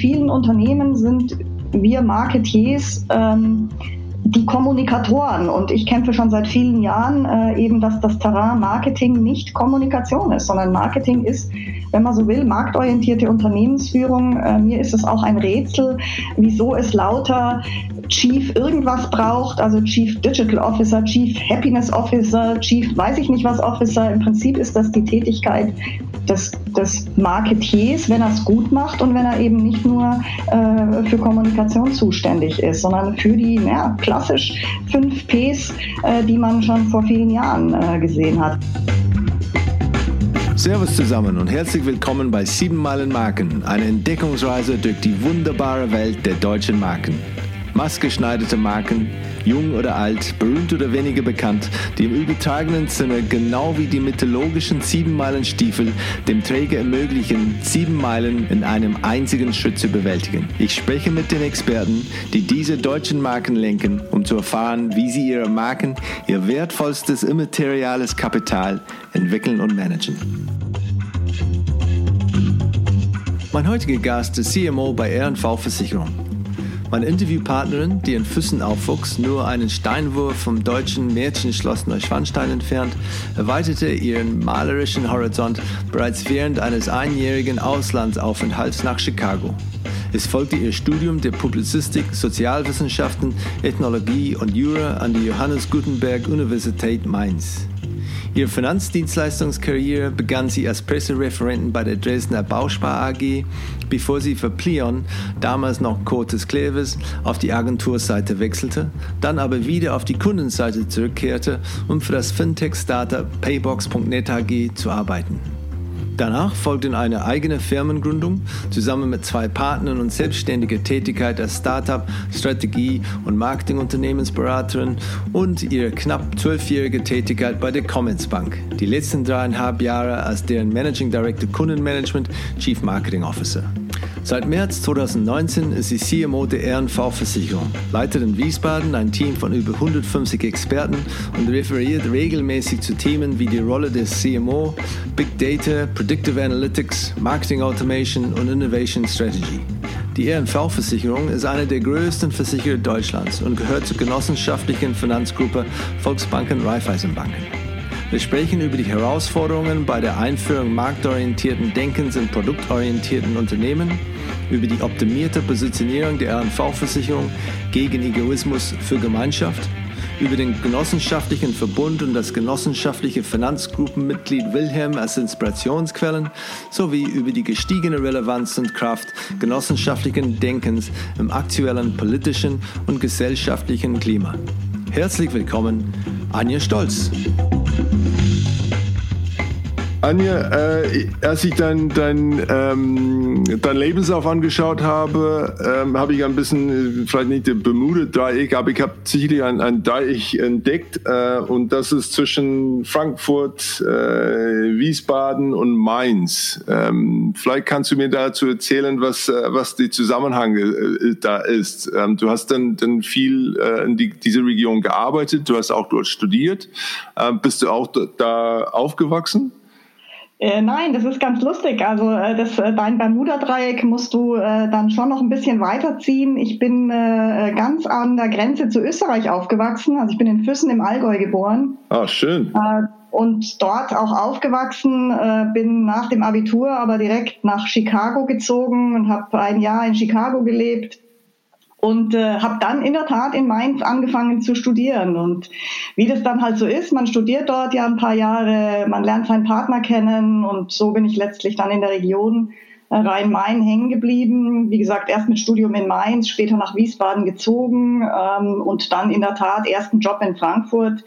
vielen Unternehmen sind wir Marketiers ähm, die Kommunikatoren. Und ich kämpfe schon seit vielen Jahren äh, eben, dass das Terrain Marketing nicht Kommunikation ist, sondern Marketing ist, wenn man so will, marktorientierte Unternehmensführung. Äh, mir ist es auch ein Rätsel, wieso es lauter Chief irgendwas braucht, also Chief Digital Officer, Chief Happiness Officer, Chief weiß ich nicht was Officer. Im Prinzip ist das die Tätigkeit des, des Marketiers, wenn er es gut macht und wenn er eben nicht nur äh, für Kommunikation zuständig ist, sondern für die ja, klassisch fünf Ps, äh, die man schon vor vielen Jahren äh, gesehen hat. Servus zusammen und herzlich willkommen bei 7 Meilen Marken, eine Entdeckungsreise durch die wunderbare Welt der deutschen Marken maßgeschneiderte Marken, jung oder alt, berühmt oder weniger bekannt, die im übertragenen Sinne genau wie die mythologischen Siebenmeilenstiefel dem Träger ermöglichen, sieben Meilen in einem einzigen Schritt zu bewältigen. Ich spreche mit den Experten, die diese deutschen Marken lenken, um zu erfahren, wie sie ihre Marken, ihr wertvollstes immateriales Kapital entwickeln und managen. Mein heutiger Gast ist CMO bei R&V Versicherung. Meine Interviewpartnerin, die in Füssen aufwuchs, nur einen Steinwurf vom deutschen Märchenschloss Neuschwanstein entfernt, erweiterte ihren malerischen Horizont bereits während eines einjährigen Auslandsaufenthalts nach Chicago. Es folgte ihr Studium der Publizistik, Sozialwissenschaften, Ethnologie und Jura an die Johannes Gutenberg Universität Mainz. Ihre Finanzdienstleistungskarriere begann sie als Pressereferentin bei der Dresdner Bauspar AG, bevor sie für Plion, damals noch Cortes Clevis, auf die Agenturseite wechselte, dann aber wieder auf die Kundenseite zurückkehrte, um für das Fintech-Startup Paybox.net AG zu arbeiten. Danach folgte eine eigene Firmengründung zusammen mit zwei Partnern und selbstständiger Tätigkeit als Startup, Strategie- und Marketingunternehmensberaterin und ihre knapp zwölfjährige Tätigkeit bei der Commerzbank. Die letzten dreieinhalb Jahre als deren Managing Director Kundenmanagement, Chief Marketing Officer. Seit März 2019 ist sie CMO der RNV-Versicherung, leitet in Wiesbaden ein Team von über 150 Experten und referiert regelmäßig zu Themen wie die Rolle des CMO, Big Data, Predictive Analytics, Marketing Automation und Innovation Strategy. Die RNV-Versicherung ist eine der größten Versicherer Deutschlands und gehört zur genossenschaftlichen Finanzgruppe Volksbanken Raiffeisenbanken. Wir sprechen über die Herausforderungen bei der Einführung marktorientierten Denkens in produktorientierten Unternehmen, über die optimierte Positionierung der RNV-Versicherung gegen Egoismus für Gemeinschaft, über den genossenschaftlichen Verbund und das genossenschaftliche Finanzgruppenmitglied Wilhelm als Inspirationsquellen sowie über die gestiegene Relevanz und Kraft genossenschaftlichen Denkens im aktuellen politischen und gesellschaftlichen Klima. Herzlich willkommen, Anja Stolz. thank you. Anja, äh, als ich dein, dein, ähm, dein Lebenslauf angeschaut habe, ähm, habe ich ein bisschen, äh, vielleicht nicht der Bermuda-Dreieck, aber ich habe sicherlich ein, ein Dreieck entdeckt äh, und das ist zwischen Frankfurt, äh, Wiesbaden und Mainz. Ähm, vielleicht kannst du mir dazu erzählen, was, äh, was die Zusammenhang äh, da ist. Ähm, du hast dann, dann viel in die, diese Region gearbeitet, du hast auch dort studiert. Äh, bist du auch da aufgewachsen? Äh, nein, das ist ganz lustig. Also äh, das, äh, dein Bermuda-Dreieck musst du äh, dann schon noch ein bisschen weiterziehen. Ich bin äh, ganz an der Grenze zu Österreich aufgewachsen. Also ich bin in Füssen im Allgäu geboren. Ah, schön. Äh, und dort auch aufgewachsen, äh, bin nach dem Abitur aber direkt nach Chicago gezogen und habe ein Jahr in Chicago gelebt und äh, habe dann in der Tat in Mainz angefangen zu studieren. Und wie das dann halt so ist, man studiert dort ja ein paar Jahre, man lernt seinen Partner kennen und so bin ich letztlich dann in der Region äh, Rhein-Main hängen geblieben. Wie gesagt, erst mit Studium in Mainz, später nach Wiesbaden gezogen ähm, und dann in der Tat ersten Job in Frankfurt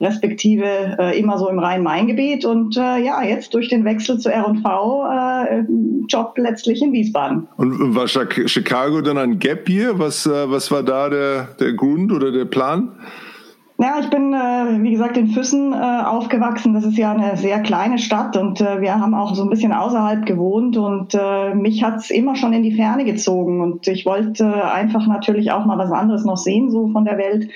respektive äh, immer so im Rhein-Main-Gebiet und äh, ja, jetzt durch den Wechsel zu R&V äh, Job letztlich in Wiesbaden. Und war Chicago dann ein Gap hier? Was, äh, was war da der, der Grund oder der Plan? Ja, ich bin, äh, wie gesagt, in Füssen äh, aufgewachsen. Das ist ja eine sehr kleine Stadt und äh, wir haben auch so ein bisschen außerhalb gewohnt und äh, mich hat's immer schon in die Ferne gezogen und ich wollte einfach natürlich auch mal was anderes noch sehen, so von der Welt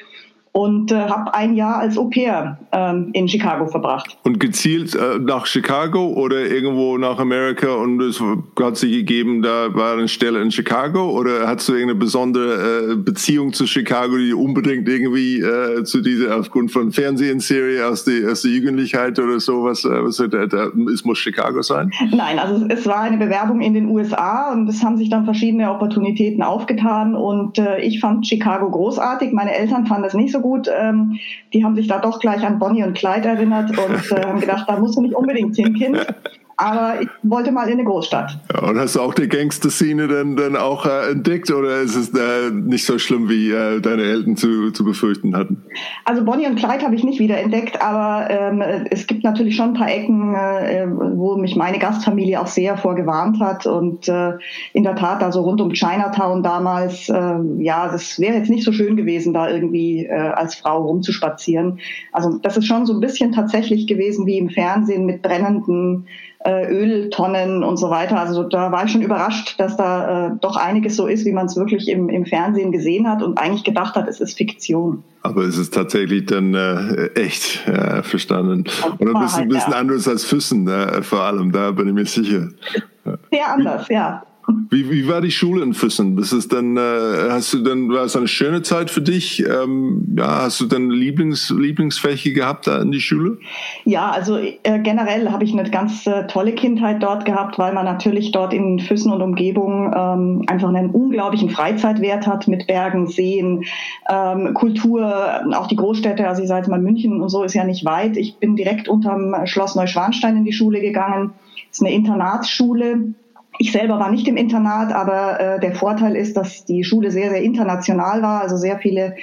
und äh, habe ein Jahr als Au pair ähm, in Chicago verbracht. Und gezielt äh, nach Chicago oder irgendwo nach Amerika und es hat sich gegeben, da war eine Stelle in Chicago oder hast du irgendeine besondere äh, Beziehung zu Chicago, die unbedingt irgendwie äh, zu dieser aufgrund von Fernsehserie aus, die, aus der Jugendlichkeit oder sowas, äh, was, da, da, es muss Chicago sein? Nein, also es war eine Bewerbung in den USA und es haben sich dann verschiedene Opportunitäten aufgetan und äh, ich fand Chicago großartig. Meine Eltern fanden es nicht so gut. Ähm, die haben sich da doch gleich an Bonnie und Clyde erinnert und äh, haben gedacht, da musst du nicht unbedingt hin, Kind aber ich wollte mal in eine Großstadt. Ja, und hast du auch die Gangster-Szene dann, dann auch äh, entdeckt oder ist es äh, nicht so schlimm, wie äh, deine Eltern zu, zu befürchten hatten? Also Bonnie und Clyde habe ich nicht wieder entdeckt, aber ähm, es gibt natürlich schon ein paar Ecken, äh, wo mich meine Gastfamilie auch sehr vorgewarnt hat und äh, in der Tat, also rund um Chinatown damals, äh, ja, das wäre jetzt nicht so schön gewesen, da irgendwie äh, als Frau rumzuspazieren. Also das ist schon so ein bisschen tatsächlich gewesen wie im Fernsehen mit brennenden äh, Öltonnen und so weiter. Also da war ich schon überrascht, dass da äh, doch einiges so ist, wie man es wirklich im, im Fernsehen gesehen hat und eigentlich gedacht hat, es ist Fiktion. Aber es ist tatsächlich dann äh, echt ja, verstanden. Und ein bisschen, bisschen ja. anders als Füssen, äh, vor allem, da bin ich mir sicher. Sehr anders, ja. Wie, wie war die Schule in Füssen? Bist es dann, äh, hast du dann, war es eine schöne Zeit für dich? Ähm, ja, hast du dann Lieblings, Lieblingsfächer gehabt da in die Schule? Ja, also äh, generell habe ich eine ganz äh, tolle Kindheit dort gehabt, weil man natürlich dort in Füssen und Umgebung ähm, einfach einen unglaublichen Freizeitwert hat mit Bergen, Seen, ähm, Kultur, auch die Großstädte, also ich sage jetzt mal München und so ist ja nicht weit. Ich bin direkt unterm Schloss Neuschwanstein in die Schule gegangen. Das ist eine Internatsschule ich selber war nicht im Internat, aber äh, der Vorteil ist, dass die Schule sehr, sehr international war, also sehr viele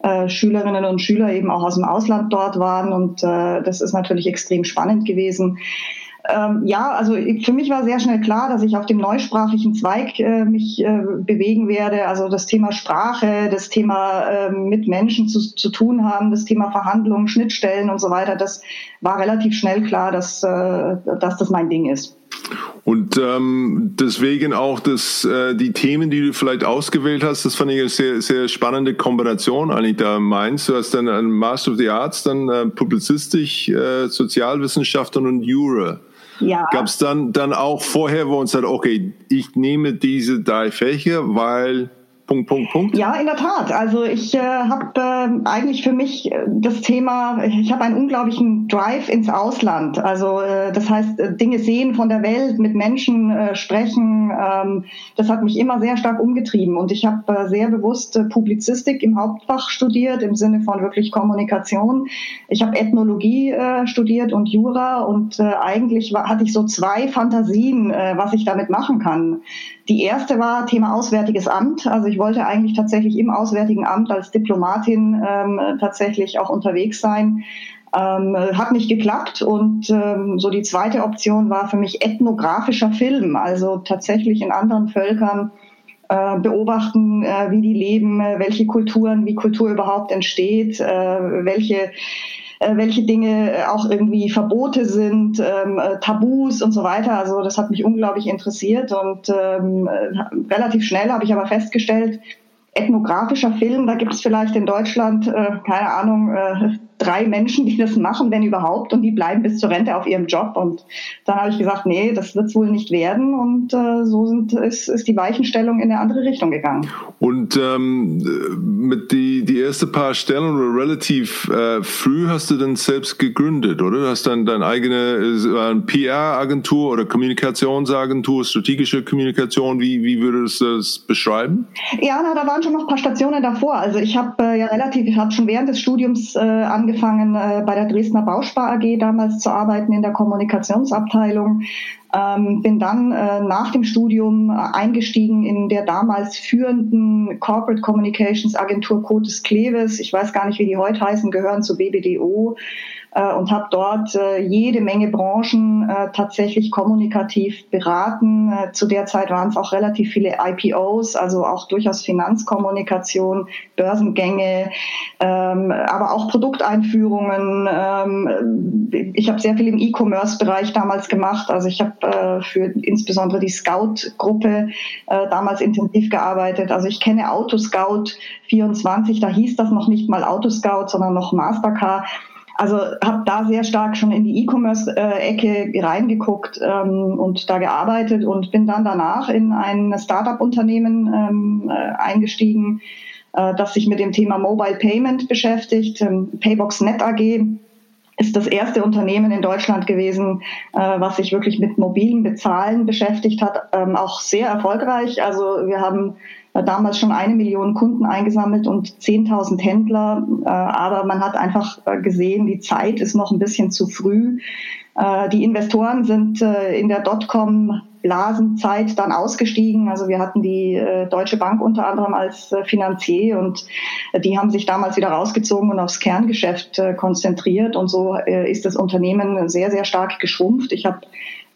äh, Schülerinnen und Schüler eben auch aus dem Ausland dort waren und äh, das ist natürlich extrem spannend gewesen. Ähm, ja, also für mich war sehr schnell klar, dass ich auf dem neusprachlichen Zweig äh, mich äh, bewegen werde. Also das Thema Sprache, das Thema äh, mit Menschen zu, zu tun haben, das Thema Verhandlungen, Schnittstellen und so weiter. Das war relativ schnell klar, dass, äh, dass das mein Ding ist. Und ähm, deswegen auch das, äh, die Themen, die du vielleicht ausgewählt hast, das fand ich eine sehr, sehr spannende Kombination eigentlich da meinst. Du hast dann ein Master of the Arts, dann äh, Publizistik, äh, Sozialwissenschaften und Jura. Ja. Gab es dann, dann auch vorher, wo uns sagt, okay, ich nehme diese drei Fächer, weil Punkt, Punkt, Punkt? Ja, in der Tat. Also ich äh, habe äh, eigentlich für mich äh, das Thema, ich habe einen unglaublichen Drive ins Ausland. Also äh, das heißt, äh, Dinge sehen von der Welt, mit Menschen äh, sprechen, ähm, das hat mich immer sehr stark umgetrieben. Und ich habe äh, sehr bewusst äh, Publizistik im Hauptfach studiert, im Sinne von wirklich Kommunikation. Ich habe Ethnologie äh, studiert und Jura und äh, eigentlich war, hatte ich so zwei Fantasien, äh, was ich damit machen kann. Die erste war Thema Auswärtiges Amt. Also ich wollte eigentlich tatsächlich im Auswärtigen Amt als Diplomatin ähm, tatsächlich auch unterwegs sein. Ähm, hat nicht geklappt und ähm, so die zweite Option war für mich ethnografischer Film, also tatsächlich in anderen Völkern äh, beobachten, äh, wie die leben, welche Kulturen, wie Kultur überhaupt entsteht, äh, welche äh, welche Dinge äh, auch irgendwie Verbote sind, ähm, äh, Tabus und so weiter. Also das hat mich unglaublich interessiert und ähm, äh, relativ schnell habe ich aber festgestellt, ethnografischer Film, da gibt es vielleicht in Deutschland, äh, keine Ahnung, äh, drei Menschen, die das machen, wenn überhaupt, und die bleiben bis zur Rente auf ihrem Job. Und dann habe ich gesagt, nee, das wird es wohl nicht werden. Und äh, so sind, ist, ist die Weichenstellung in eine andere Richtung gegangen. Und ähm, mit die, die erste paar Stellen relativ äh, früh hast du dann selbst gegründet, oder? Du hast dann deine eigene äh, PR-Agentur oder Kommunikationsagentur, strategische Kommunikation. Wie, wie würdest du das beschreiben? Ja, na, da waren schon noch ein paar Stationen davor. Also ich habe äh, ja relativ, ich habe schon während des Studiums äh, angefangen, äh, bei der Dresdner Bauspar AG damals zu arbeiten in der Kommunikationsabteilung. Ähm, bin dann äh, nach dem Studium eingestiegen in der damals führenden Corporate Communications Agentur Cotes Kleves. Ich weiß gar nicht, wie die heute heißen, gehören zu BBDO äh, und habe dort äh, jede Menge Branchen äh, tatsächlich kommunikativ beraten. Äh, zu der Zeit waren es auch relativ viele IPOs, also auch durchaus Finanzkommunikation, Börsengänge, ähm, aber auch Produkteinführungen. Ähm, ich habe sehr viel im E-Commerce-Bereich damals gemacht. Also ich habe äh, für insbesondere die Scout-Gruppe äh, damals intensiv gearbeitet. Also ich kenne Autoscout 24, da hieß das noch nicht mal Autoscout, sondern noch Mastercard. Also habe da sehr stark schon in die E-Commerce-Ecke reingeguckt ähm, und da gearbeitet und bin dann danach in ein Startup-Unternehmen ähm, äh, eingestiegen, äh, das sich mit dem Thema Mobile Payment beschäftigt, ähm, Paybox Net AG ist das erste Unternehmen in Deutschland gewesen, äh, was sich wirklich mit mobilen Bezahlen beschäftigt hat, ähm, auch sehr erfolgreich. Also wir haben damals schon eine Million Kunden eingesammelt und 10.000 Händler, äh, aber man hat einfach äh, gesehen, die Zeit ist noch ein bisschen zu früh. Äh, die Investoren sind in der Dotcom Blasenzeit dann ausgestiegen. Also wir hatten die Deutsche Bank unter anderem als Finanzier und die haben sich damals wieder rausgezogen und aufs Kerngeschäft konzentriert und so ist das Unternehmen sehr, sehr stark geschrumpft. Ich habe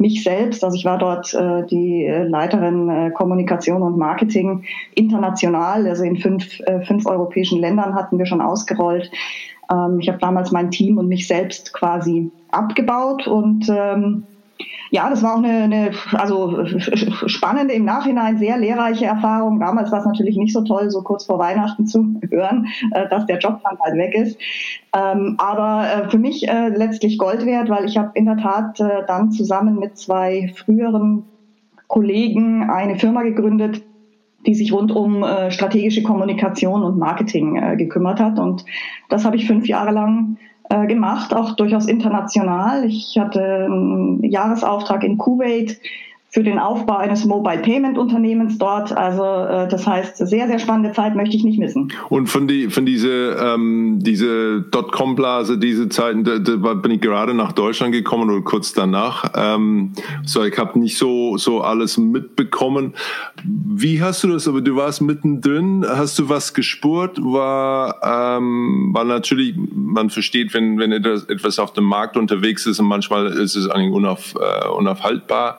mich selbst, also ich war dort äh, die Leiterin äh, Kommunikation und Marketing international, also in fünf, äh, fünf europäischen Ländern hatten wir schon ausgerollt. Ähm, ich habe damals mein Team und mich selbst quasi abgebaut und ähm, ja, das war auch eine, eine also spannende im Nachhinein, sehr lehrreiche Erfahrung. Damals war es natürlich nicht so toll, so kurz vor Weihnachten zu hören, äh, dass der Job dann halt weg ist. Ähm, aber äh, für mich äh, letztlich Gold wert, weil ich habe in der Tat äh, dann zusammen mit zwei früheren Kollegen eine Firma gegründet, die sich rund um äh, strategische Kommunikation und Marketing äh, gekümmert hat. Und das habe ich fünf Jahre lang äh, gemacht, auch durchaus international. Ich hatte einen Jahresauftrag in Kuwait für den Aufbau eines Mobile Payment Unternehmens dort. Also äh, das heißt, sehr, sehr spannende Zeit möchte ich nicht missen. Und von, die, von diese, ähm, diese Dotcom-Blase, diese Zeiten, da, da bin ich gerade nach Deutschland gekommen oder kurz danach. Ähm, so, ich habe nicht so, so alles mitbekommen. Wie hast du das, aber du warst mittendrin, hast du was gespürt? War, ähm, war natürlich, man versteht, wenn, wenn etwas auf dem Markt unterwegs ist und manchmal ist es eigentlich unauf, äh, unaufhaltbar.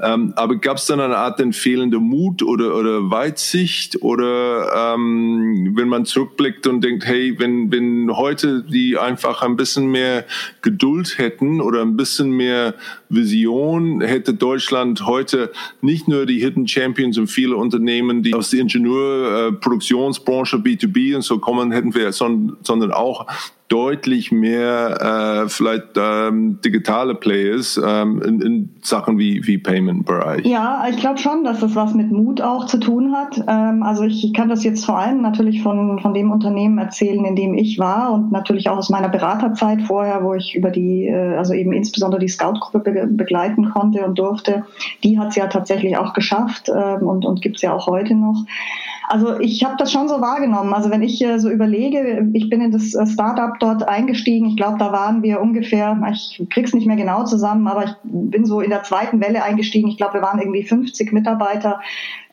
Ähm, aber gab es dann eine Art den Mut oder, oder Weitsicht oder ähm, wenn man zurückblickt und denkt, hey, wenn, wenn heute die einfach ein bisschen mehr Geduld hätten oder ein bisschen mehr Vision, hätte Deutschland heute nicht nur die Hidden Champions und viele Unternehmen, die aus der Ingenieurproduktionsbranche äh, B2B und so kommen, hätten wir, sondern auch deutlich mehr äh, vielleicht ähm, digitale Players ähm, in, in Sachen wie, wie Payment-Bereich. Ja, ich glaube schon, dass das was mit Mut auch zu tun hat. Ähm, also ich, ich kann das jetzt vor allem natürlich von, von dem Unternehmen erzählen, in dem ich war und natürlich auch aus meiner Beraterzeit vorher, wo ich über die, äh, also eben insbesondere die Scout-Gruppe be begleiten konnte und durfte. Die hat es ja tatsächlich auch geschafft ähm, und, und gibt es ja auch heute noch. Also ich habe das schon so wahrgenommen. Also wenn ich äh, so überlege, ich bin in das äh, Startup dort eingestiegen. Ich glaube, da waren wir ungefähr, ich krieg's nicht mehr genau zusammen, aber ich bin so in der zweiten Welle eingestiegen. Ich glaube, wir waren irgendwie 50 Mitarbeiter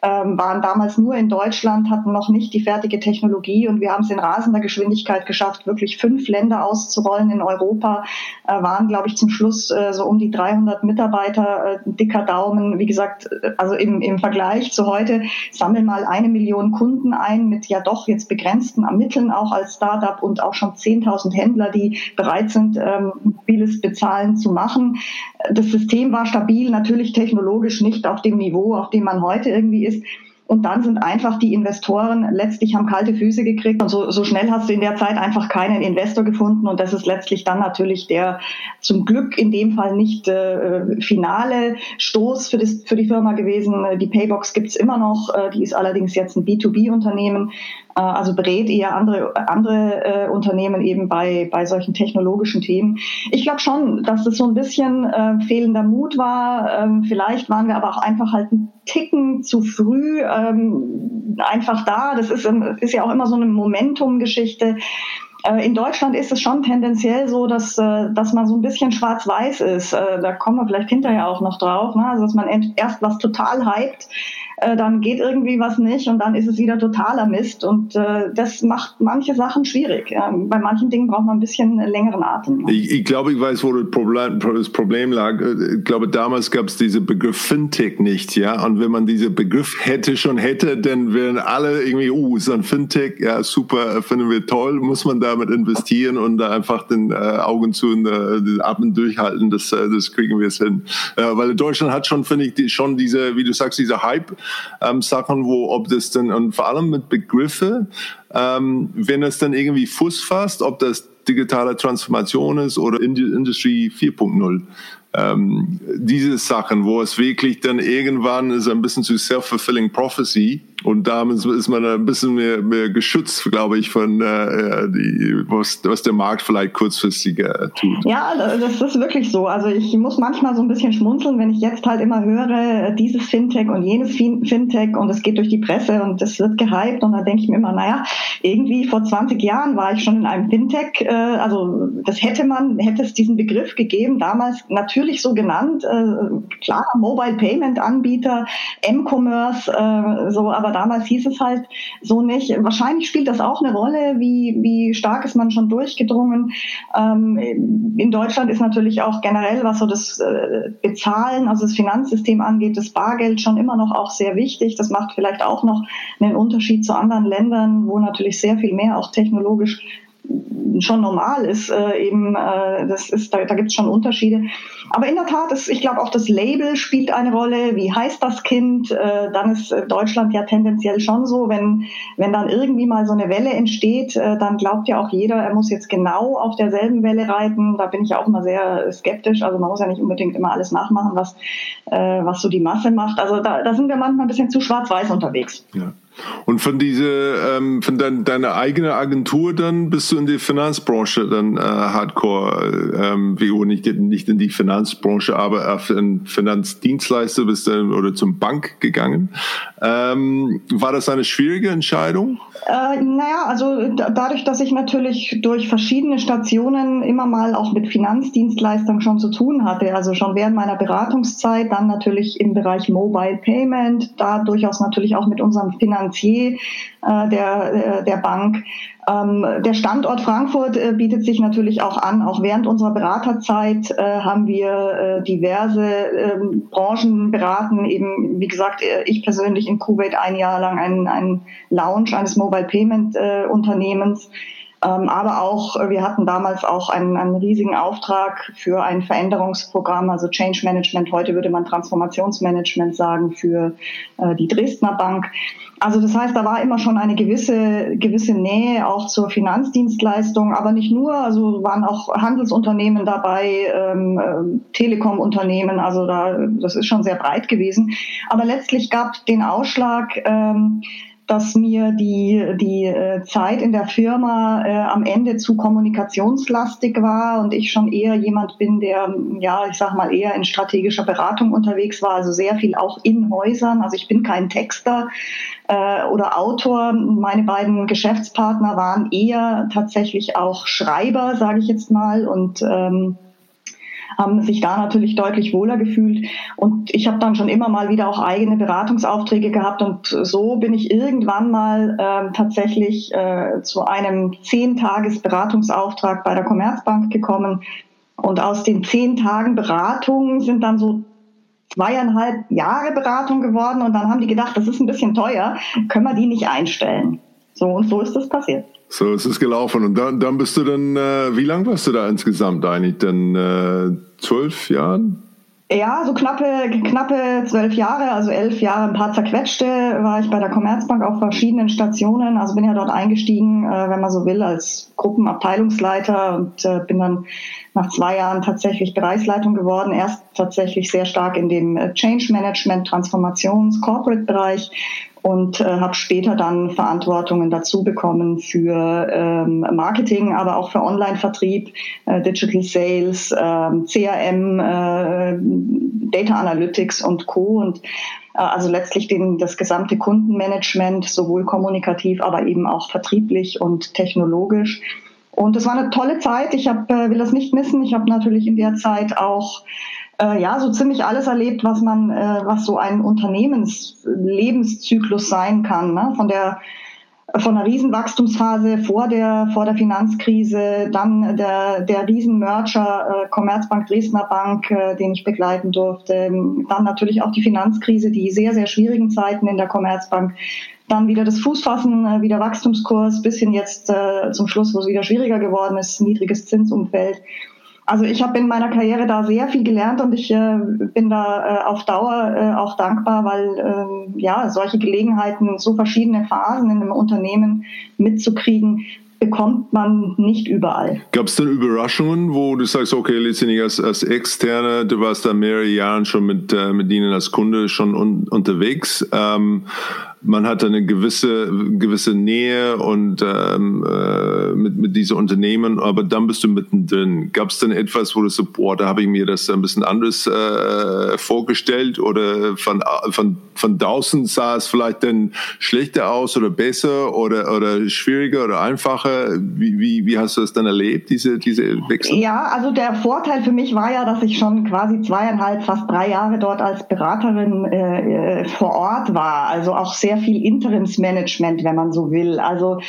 ähm, waren damals nur in Deutschland, hatten noch nicht die fertige Technologie und wir haben es in rasender Geschwindigkeit geschafft, wirklich fünf Länder auszurollen in Europa, äh, waren, glaube ich, zum Schluss äh, so um die 300 Mitarbeiter, äh, dicker Daumen. Wie gesagt, äh, also im, im Vergleich zu heute, sammeln mal eine Million Kunden ein mit ja doch jetzt begrenzten Mitteln auch als Startup und auch schon 10.000 Händler, die bereit sind, ähm, mobiles Bezahlen zu machen. Das System war stabil, natürlich technologisch nicht auf dem Niveau, auf dem man heute irgendwie ist. Und dann sind einfach die Investoren letztlich haben kalte Füße gekriegt und so, so schnell hast du in der Zeit einfach keinen Investor gefunden und das ist letztlich dann natürlich der zum Glück in dem Fall nicht äh, finale Stoß für, das, für die Firma gewesen. Die Paybox gibt's immer noch, äh, die ist allerdings jetzt ein B2B-Unternehmen äh, also berät eher andere, andere äh, Unternehmen eben bei, bei solchen technologischen Themen. Ich glaube schon, dass das so ein bisschen äh, fehlender Mut war. Ähm, vielleicht waren wir aber auch einfach halt ein Ticken zu früh ähm, einfach da. Das ist, ist ja auch immer so eine Momentum-Geschichte. Äh, in Deutschland ist es schon tendenziell so, dass, äh, dass man so ein bisschen schwarz-weiß ist. Da kommen wir vielleicht hinterher auch noch drauf. Ne? Also, dass man erst was total hypt, äh, dann geht irgendwie was nicht und dann ist es wieder totaler Mist. Und äh, das macht manche Sachen schwierig. Ähm, bei manchen Dingen braucht man ein bisschen längeren Atem. Ich, ich glaube, ich weiß, wo das Problem, das Problem lag. Äh, ich glaube, damals gab es diesen Begriff Fintech nicht, ja. Und wenn man diesen Begriff hätte schon hätte, dann wären alle irgendwie, uh, ist ein Fintech, ja, super, finden wir toll, muss man damit investieren und da einfach den äh, Augen zu und äh, den Atmen durchhalten, das, äh, das kriegen wir es hin. Äh, weil Deutschland hat schon, finde ich, die, schon diese, wie du sagst, diese Hype-Sachen, ähm, wo, ob das dann, und vor allem mit Begriffe, ähm, wenn es dann irgendwie Fuß fasst, ob das digitale Transformation ist oder Industry 4.0 ähm, diese Sachen, wo es wirklich dann irgendwann ist ein bisschen zu self-fulfilling prophecy und damit ist man ein bisschen mehr, mehr geschützt, glaube ich, von äh, die, was, was der Markt vielleicht kurzfristig äh, tut. Ja, das ist wirklich so. Also ich muss manchmal so ein bisschen schmunzeln, wenn ich jetzt halt immer höre, dieses Fintech und jenes Fintech und es geht durch die Presse und es wird gehypt und da denke ich mir immer, naja, irgendwie vor 20 Jahren war ich schon in einem Fintech, äh, also das hätte man, hätte es diesen Begriff gegeben, damals natürlich so genannt, äh, klar, Mobile Payment Anbieter, M-Commerce, äh, so, aber aber damals hieß es halt so nicht. Wahrscheinlich spielt das auch eine Rolle, wie, wie stark ist man schon durchgedrungen. Ähm, in Deutschland ist natürlich auch generell, was so das äh, Bezahlen, also das Finanzsystem angeht, das Bargeld schon immer noch auch sehr wichtig. Das macht vielleicht auch noch einen Unterschied zu anderen Ländern, wo natürlich sehr viel mehr auch technologisch schon normal ist. Äh, eben, äh, das ist, da, da gibt es schon Unterschiede. Aber in der Tat, ist, ich glaube auch das Label spielt eine Rolle. Wie heißt das Kind? Äh, dann ist äh, Deutschland ja tendenziell schon so, wenn, wenn dann irgendwie mal so eine Welle entsteht, äh, dann glaubt ja auch jeder, er muss jetzt genau auf derselben Welle reiten. Da bin ich auch immer sehr skeptisch. Also man muss ja nicht unbedingt immer alles nachmachen, was, äh, was so die Masse macht. Also da, da sind wir manchmal ein bisschen zu schwarz-weiß unterwegs. Ja. Und von diese, ähm, von dein, deiner eigenen Agentur dann bist du in die Finanzbranche dann äh, Hardcore, ähm, wie nicht, nicht in die Finanzbranche, aber auf einen Finanzdienstleister bist du oder zum Bank gegangen. Ähm, war das eine schwierige Entscheidung? Äh, naja, also dadurch, dass ich natürlich durch verschiedene Stationen immer mal auch mit Finanzdienstleistern schon zu tun hatte, also schon während meiner Beratungszeit, dann natürlich im Bereich Mobile Payment, da durchaus natürlich auch mit unserem Finanzier äh, der, äh, der Bank. Ähm, der Standort Frankfurt äh, bietet sich natürlich auch an. Auch während unserer Beraterzeit äh, haben wir äh, diverse ähm, Branchen beraten. Eben, wie gesagt, äh, ich persönlich in Kuwait ein Jahr lang einen, einen Launch eines Mobile Payment Unternehmens. Ähm, aber auch, wir hatten damals auch einen, einen riesigen Auftrag für ein Veränderungsprogramm, also Change Management. Heute würde man Transformationsmanagement sagen für die Dresdner Bank. Also das heißt, da war immer schon eine gewisse, gewisse Nähe auch zur Finanzdienstleistung, aber nicht nur, also waren auch Handelsunternehmen dabei, ähm, äh, Telekom-Unternehmen, also da, das ist schon sehr breit gewesen. Aber letztlich gab den Ausschlag, ähm, dass mir die, die äh, Zeit in der Firma äh, am Ende zu kommunikationslastig war und ich schon eher jemand bin, der, ja, ich sag mal, eher in strategischer Beratung unterwegs war, also sehr viel auch in Häusern. Also ich bin kein Texter äh, oder Autor. Meine beiden Geschäftspartner waren eher tatsächlich auch Schreiber, sage ich jetzt mal, und ähm, haben sich da natürlich deutlich wohler gefühlt. Und ich habe dann schon immer mal wieder auch eigene Beratungsaufträge gehabt. Und so bin ich irgendwann mal äh, tatsächlich äh, zu einem Zehn-Tages-Beratungsauftrag bei der Commerzbank gekommen. Und aus den zehn Tagen Beratung sind dann so zweieinhalb Jahre Beratung geworden. Und dann haben die gedacht, das ist ein bisschen teuer, können wir die nicht einstellen. So und so ist das passiert. So ist es gelaufen. Und dann, dann bist du dann, äh, wie lange warst du da insgesamt eigentlich? Dann äh, zwölf Jahren? Ja, so knappe, knappe zwölf Jahre, also elf Jahre, ein paar zerquetschte, war ich bei der Commerzbank auf verschiedenen Stationen. Also bin ja dort eingestiegen, äh, wenn man so will, als Gruppenabteilungsleiter und äh, bin dann nach zwei Jahren tatsächlich Bereichsleitung geworden. Erst tatsächlich sehr stark in dem äh, Change Management, Transformations, Corporate Bereich und äh, habe später dann Verantwortungen dazu bekommen für ähm, Marketing, aber auch für Online-Vertrieb, äh, Digital Sales, äh, CRM, äh, Data Analytics und Co. Und äh, also letztlich den, das gesamte Kundenmanagement, sowohl kommunikativ, aber eben auch vertrieblich und technologisch. Und es war eine tolle Zeit. Ich hab, äh, will das nicht missen. Ich habe natürlich in der Zeit auch äh, ja so ziemlich alles erlebt, was man, äh, was so ein Unternehmenslebenszyklus sein kann. Ne? Von der von einer Riesenwachstumsphase vor der, vor der Finanzkrise, dann der, der Riesenmerger äh, Commerzbank, Dresdner Bank, äh, den ich begleiten durfte, dann natürlich auch die Finanzkrise, die sehr, sehr schwierigen Zeiten in der Commerzbank, dann wieder das Fußfassen, äh, wieder Wachstumskurs, bisschen jetzt äh, zum Schluss, wo es wieder schwieriger geworden ist, niedriges Zinsumfeld. Also ich habe in meiner Karriere da sehr viel gelernt und ich äh, bin da äh, auf Dauer äh, auch dankbar, weil äh, ja solche Gelegenheiten, so verschiedene Phasen in einem Unternehmen mitzukriegen, bekommt man nicht überall. Gab es denn Überraschungen, wo du sagst, okay, letztendlich als, als Externe, du warst da mehrere Jahre schon mit, äh, mit ihnen als Kunde schon un, unterwegs. Ähm, man hat eine gewisse gewisse Nähe und ähm, äh, mit mit diese Unternehmen, aber dann bist du mittendrin. Gab es denn etwas, wo du so, boah, da habe ich mir das ein bisschen anders äh, vorgestellt oder von von von draußen sah es vielleicht dann schlechter aus oder besser oder oder schwieriger oder einfacher? Wie wie wie hast du das dann erlebt diese diese Wechsel? Ja, also der Vorteil für mich war ja, dass ich schon quasi zweieinhalb fast drei Jahre dort als Beraterin äh, äh vor Ort war, also auch sehr sehr viel Interimsmanagement, wenn man so will. Also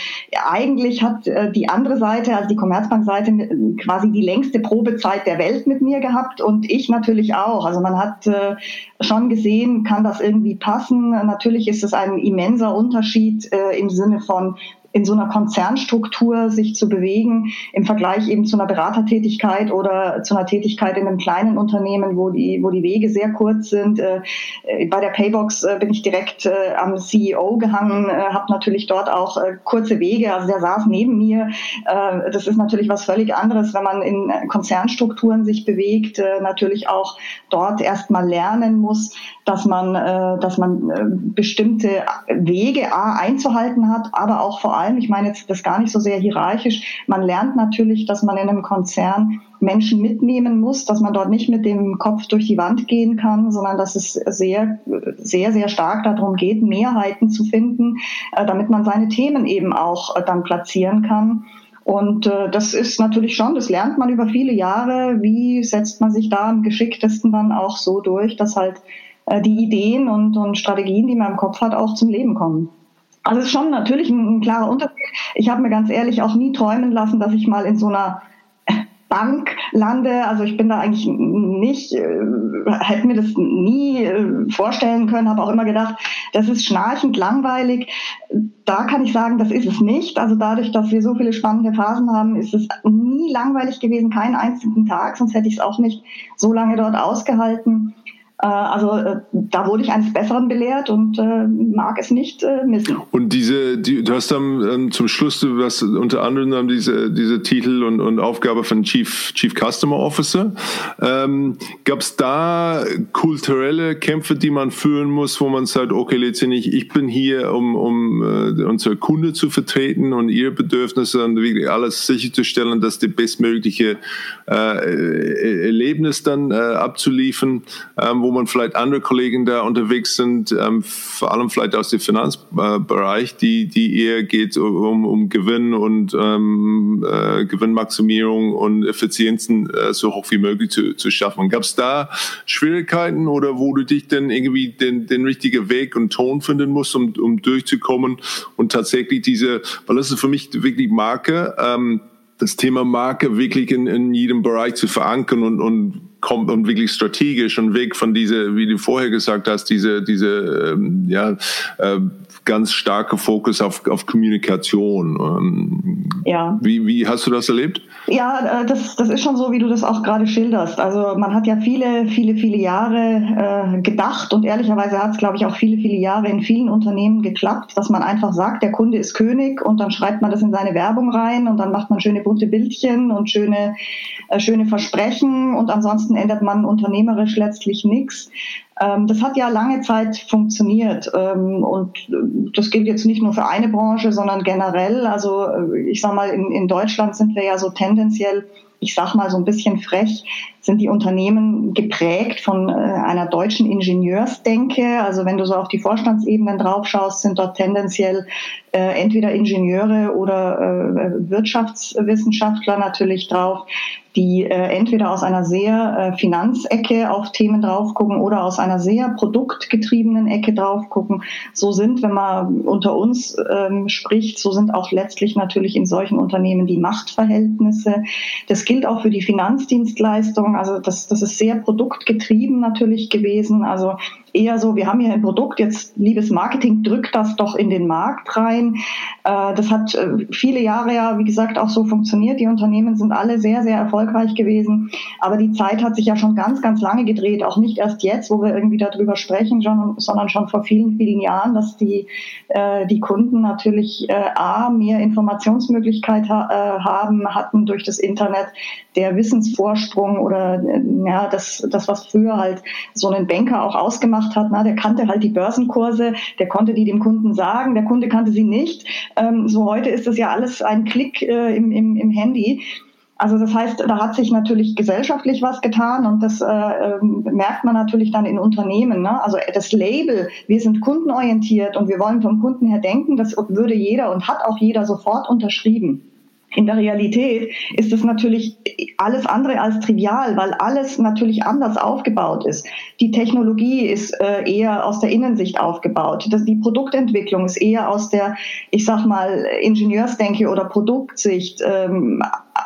eigentlich hat äh, die andere Seite, also die Commerzbank-Seite, quasi die längste Probezeit der Welt mit mir gehabt und ich natürlich auch. Also man hat äh, schon gesehen, kann das irgendwie passen. Natürlich ist es ein immenser Unterschied äh, im Sinne von in so einer Konzernstruktur sich zu bewegen im Vergleich eben zu einer Beratertätigkeit oder zu einer Tätigkeit in einem kleinen Unternehmen, wo die, wo die Wege sehr kurz sind. Äh, äh, bei der Paybox äh, bin ich direkt am CEO gehangen, habe natürlich dort auch kurze Wege, also der saß neben mir. Das ist natürlich was völlig anderes, wenn man in Konzernstrukturen sich bewegt, natürlich auch dort erstmal lernen muss, dass man, dass man bestimmte Wege A einzuhalten hat, aber auch vor allem, ich meine jetzt das gar nicht so sehr hierarchisch, man lernt natürlich, dass man in einem Konzern Menschen mitnehmen muss, dass man dort nicht mit dem Kopf durch die Wand gehen kann, sondern dass es sehr, sehr, sehr stark darum geht, Mehrheiten zu finden, äh, damit man seine Themen eben auch äh, dann platzieren kann. Und äh, das ist natürlich schon, das lernt man über viele Jahre. Wie setzt man sich da am geschicktesten dann auch so durch, dass halt äh, die Ideen und, und Strategien, die man im Kopf hat, auch zum Leben kommen? Also es ist schon natürlich ein, ein klarer Unterschied. Ich habe mir ganz ehrlich auch nie träumen lassen, dass ich mal in so einer Bank lande. Also ich bin da eigentlich nicht, äh, hätte mir das nie äh, vorstellen können, habe auch immer gedacht, das ist schnarchend langweilig. Da kann ich sagen, das ist es nicht. Also dadurch, dass wir so viele spannende Phasen haben, ist es nie langweilig gewesen, keinen einzigen Tag, sonst hätte ich es auch nicht so lange dort ausgehalten. Äh, also äh, da wurde ich eines Besseren belehrt und äh, mag es nicht missen. Und diese, die, du hast dann ähm, zum Schluss, du hast unter anderem dann diese, diese Titel und, und Aufgabe von Chief, Chief Customer Officer. Ähm, Gab es da kulturelle Kämpfe, die man führen muss, wo man sagt, okay, letztendlich, ich bin hier, um, um äh, unsere Kunde zu vertreten und ihre Bedürfnisse und wirklich alles sicherzustellen, dass die bestmögliche äh, Erlebnis dann äh, abzuliefern, ähm, wo man vielleicht andere Kollegen da unterwegs sind, ähm, vor allem vielleicht aus dem Finanzbereich, die, die eher geht um, um Gewinn und ähm, äh, Gewinnmaximierung und Effizienzen äh, so hoch wie möglich zu, zu schaffen. Gab es da Schwierigkeiten oder wo du dich denn irgendwie den, den richtigen Weg und Ton finden musst, um, um durchzukommen und tatsächlich diese, weil das ist für mich wirklich Marke, ähm, das Thema Marke wirklich in, in jedem Bereich zu verankern und, und kommt und wirklich strategisch und weg von diese, wie du vorher gesagt hast, diese, diese ähm, ja, äh, ganz starke Fokus auf, auf Kommunikation. Ähm, ja. Wie, wie hast du das erlebt? Ja, äh, das, das ist schon so, wie du das auch gerade schilderst. Also man hat ja viele, viele, viele Jahre äh, gedacht und ehrlicherweise hat es, glaube ich, auch viele, viele Jahre in vielen Unternehmen geklappt, dass man einfach sagt, der Kunde ist König und dann schreibt man das in seine Werbung rein und dann macht man schöne bunte Bildchen und schöne, äh, schöne Versprechen und ansonsten ändert man unternehmerisch letztlich nichts. Ähm, das hat ja lange Zeit funktioniert ähm, und äh, das gilt jetzt nicht nur für eine Branche, sondern generell. Also äh, ich sag mal, in, in Deutschland sind wir ja so tendenziell, ich sag mal so ein bisschen frech, sind die Unternehmen geprägt von äh, einer deutschen Ingenieursdenke. Also wenn du so auf die Vorstandsebenen draufschaust, sind dort tendenziell äh, entweder Ingenieure oder äh, Wirtschaftswissenschaftler natürlich drauf die äh, entweder aus einer sehr äh, Finanzecke auf Themen drauf gucken oder aus einer sehr produktgetriebenen Ecke drauf gucken. So sind, wenn man unter uns ähm, spricht, so sind auch letztlich natürlich in solchen Unternehmen die Machtverhältnisse. Das gilt auch für die Finanzdienstleistung. Also das, das ist sehr produktgetrieben natürlich gewesen. Also eher so, wir haben hier ein Produkt, jetzt liebes Marketing, drückt das doch in den Markt rein. Äh, das hat äh, viele Jahre ja, wie gesagt, auch so funktioniert. Die Unternehmen sind alle sehr, sehr erfolgreich gewesen. Aber die Zeit hat sich ja schon ganz, ganz lange gedreht. Auch nicht erst jetzt, wo wir irgendwie darüber sprechen, sondern schon vor vielen, vielen Jahren, dass die, äh, die Kunden natürlich A, mehr Informationsmöglichkeit haben, hatten durch das Internet, der Wissensvorsprung oder ja, das, das, was früher halt so einen Banker auch ausgemacht gemacht hat. Na, der kannte halt die Börsenkurse, der konnte die dem Kunden sagen, der Kunde kannte sie nicht. Ähm, so heute ist das ja alles ein Klick äh, im, im, im Handy. Also das heißt, da hat sich natürlich gesellschaftlich was getan und das äh, ähm, merkt man natürlich dann in Unternehmen. Ne? Also das Label, wir sind kundenorientiert und wir wollen vom Kunden her denken, das würde jeder und hat auch jeder sofort unterschrieben. In der Realität ist es natürlich alles andere als trivial, weil alles natürlich anders aufgebaut ist. Die Technologie ist äh, eher aus der Innensicht aufgebaut. Das, die Produktentwicklung ist eher aus der, ich sag mal, Ingenieursdenke oder Produktsicht ähm,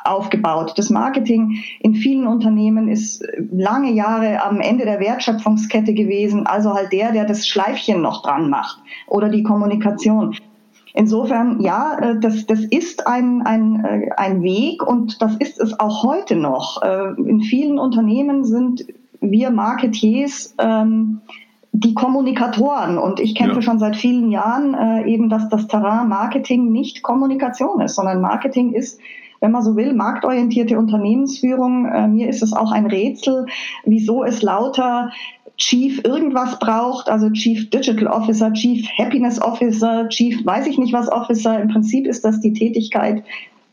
aufgebaut. Das Marketing in vielen Unternehmen ist lange Jahre am Ende der Wertschöpfungskette gewesen, also halt der, der das Schleifchen noch dran macht oder die Kommunikation. Insofern, ja, äh, das, das ist ein, ein, äh, ein Weg und das ist es auch heute noch. Äh, in vielen Unternehmen sind wir Marketiers ähm, die Kommunikatoren. Und ich kämpfe ja. schon seit vielen Jahren äh, eben, dass das Terrain Marketing nicht Kommunikation ist, sondern Marketing ist wenn man so will, marktorientierte Unternehmensführung. Äh, mir ist es auch ein Rätsel, wieso es lauter Chief irgendwas braucht, also Chief Digital Officer, Chief Happiness Officer, Chief weiß ich nicht was Officer. Im Prinzip ist das die Tätigkeit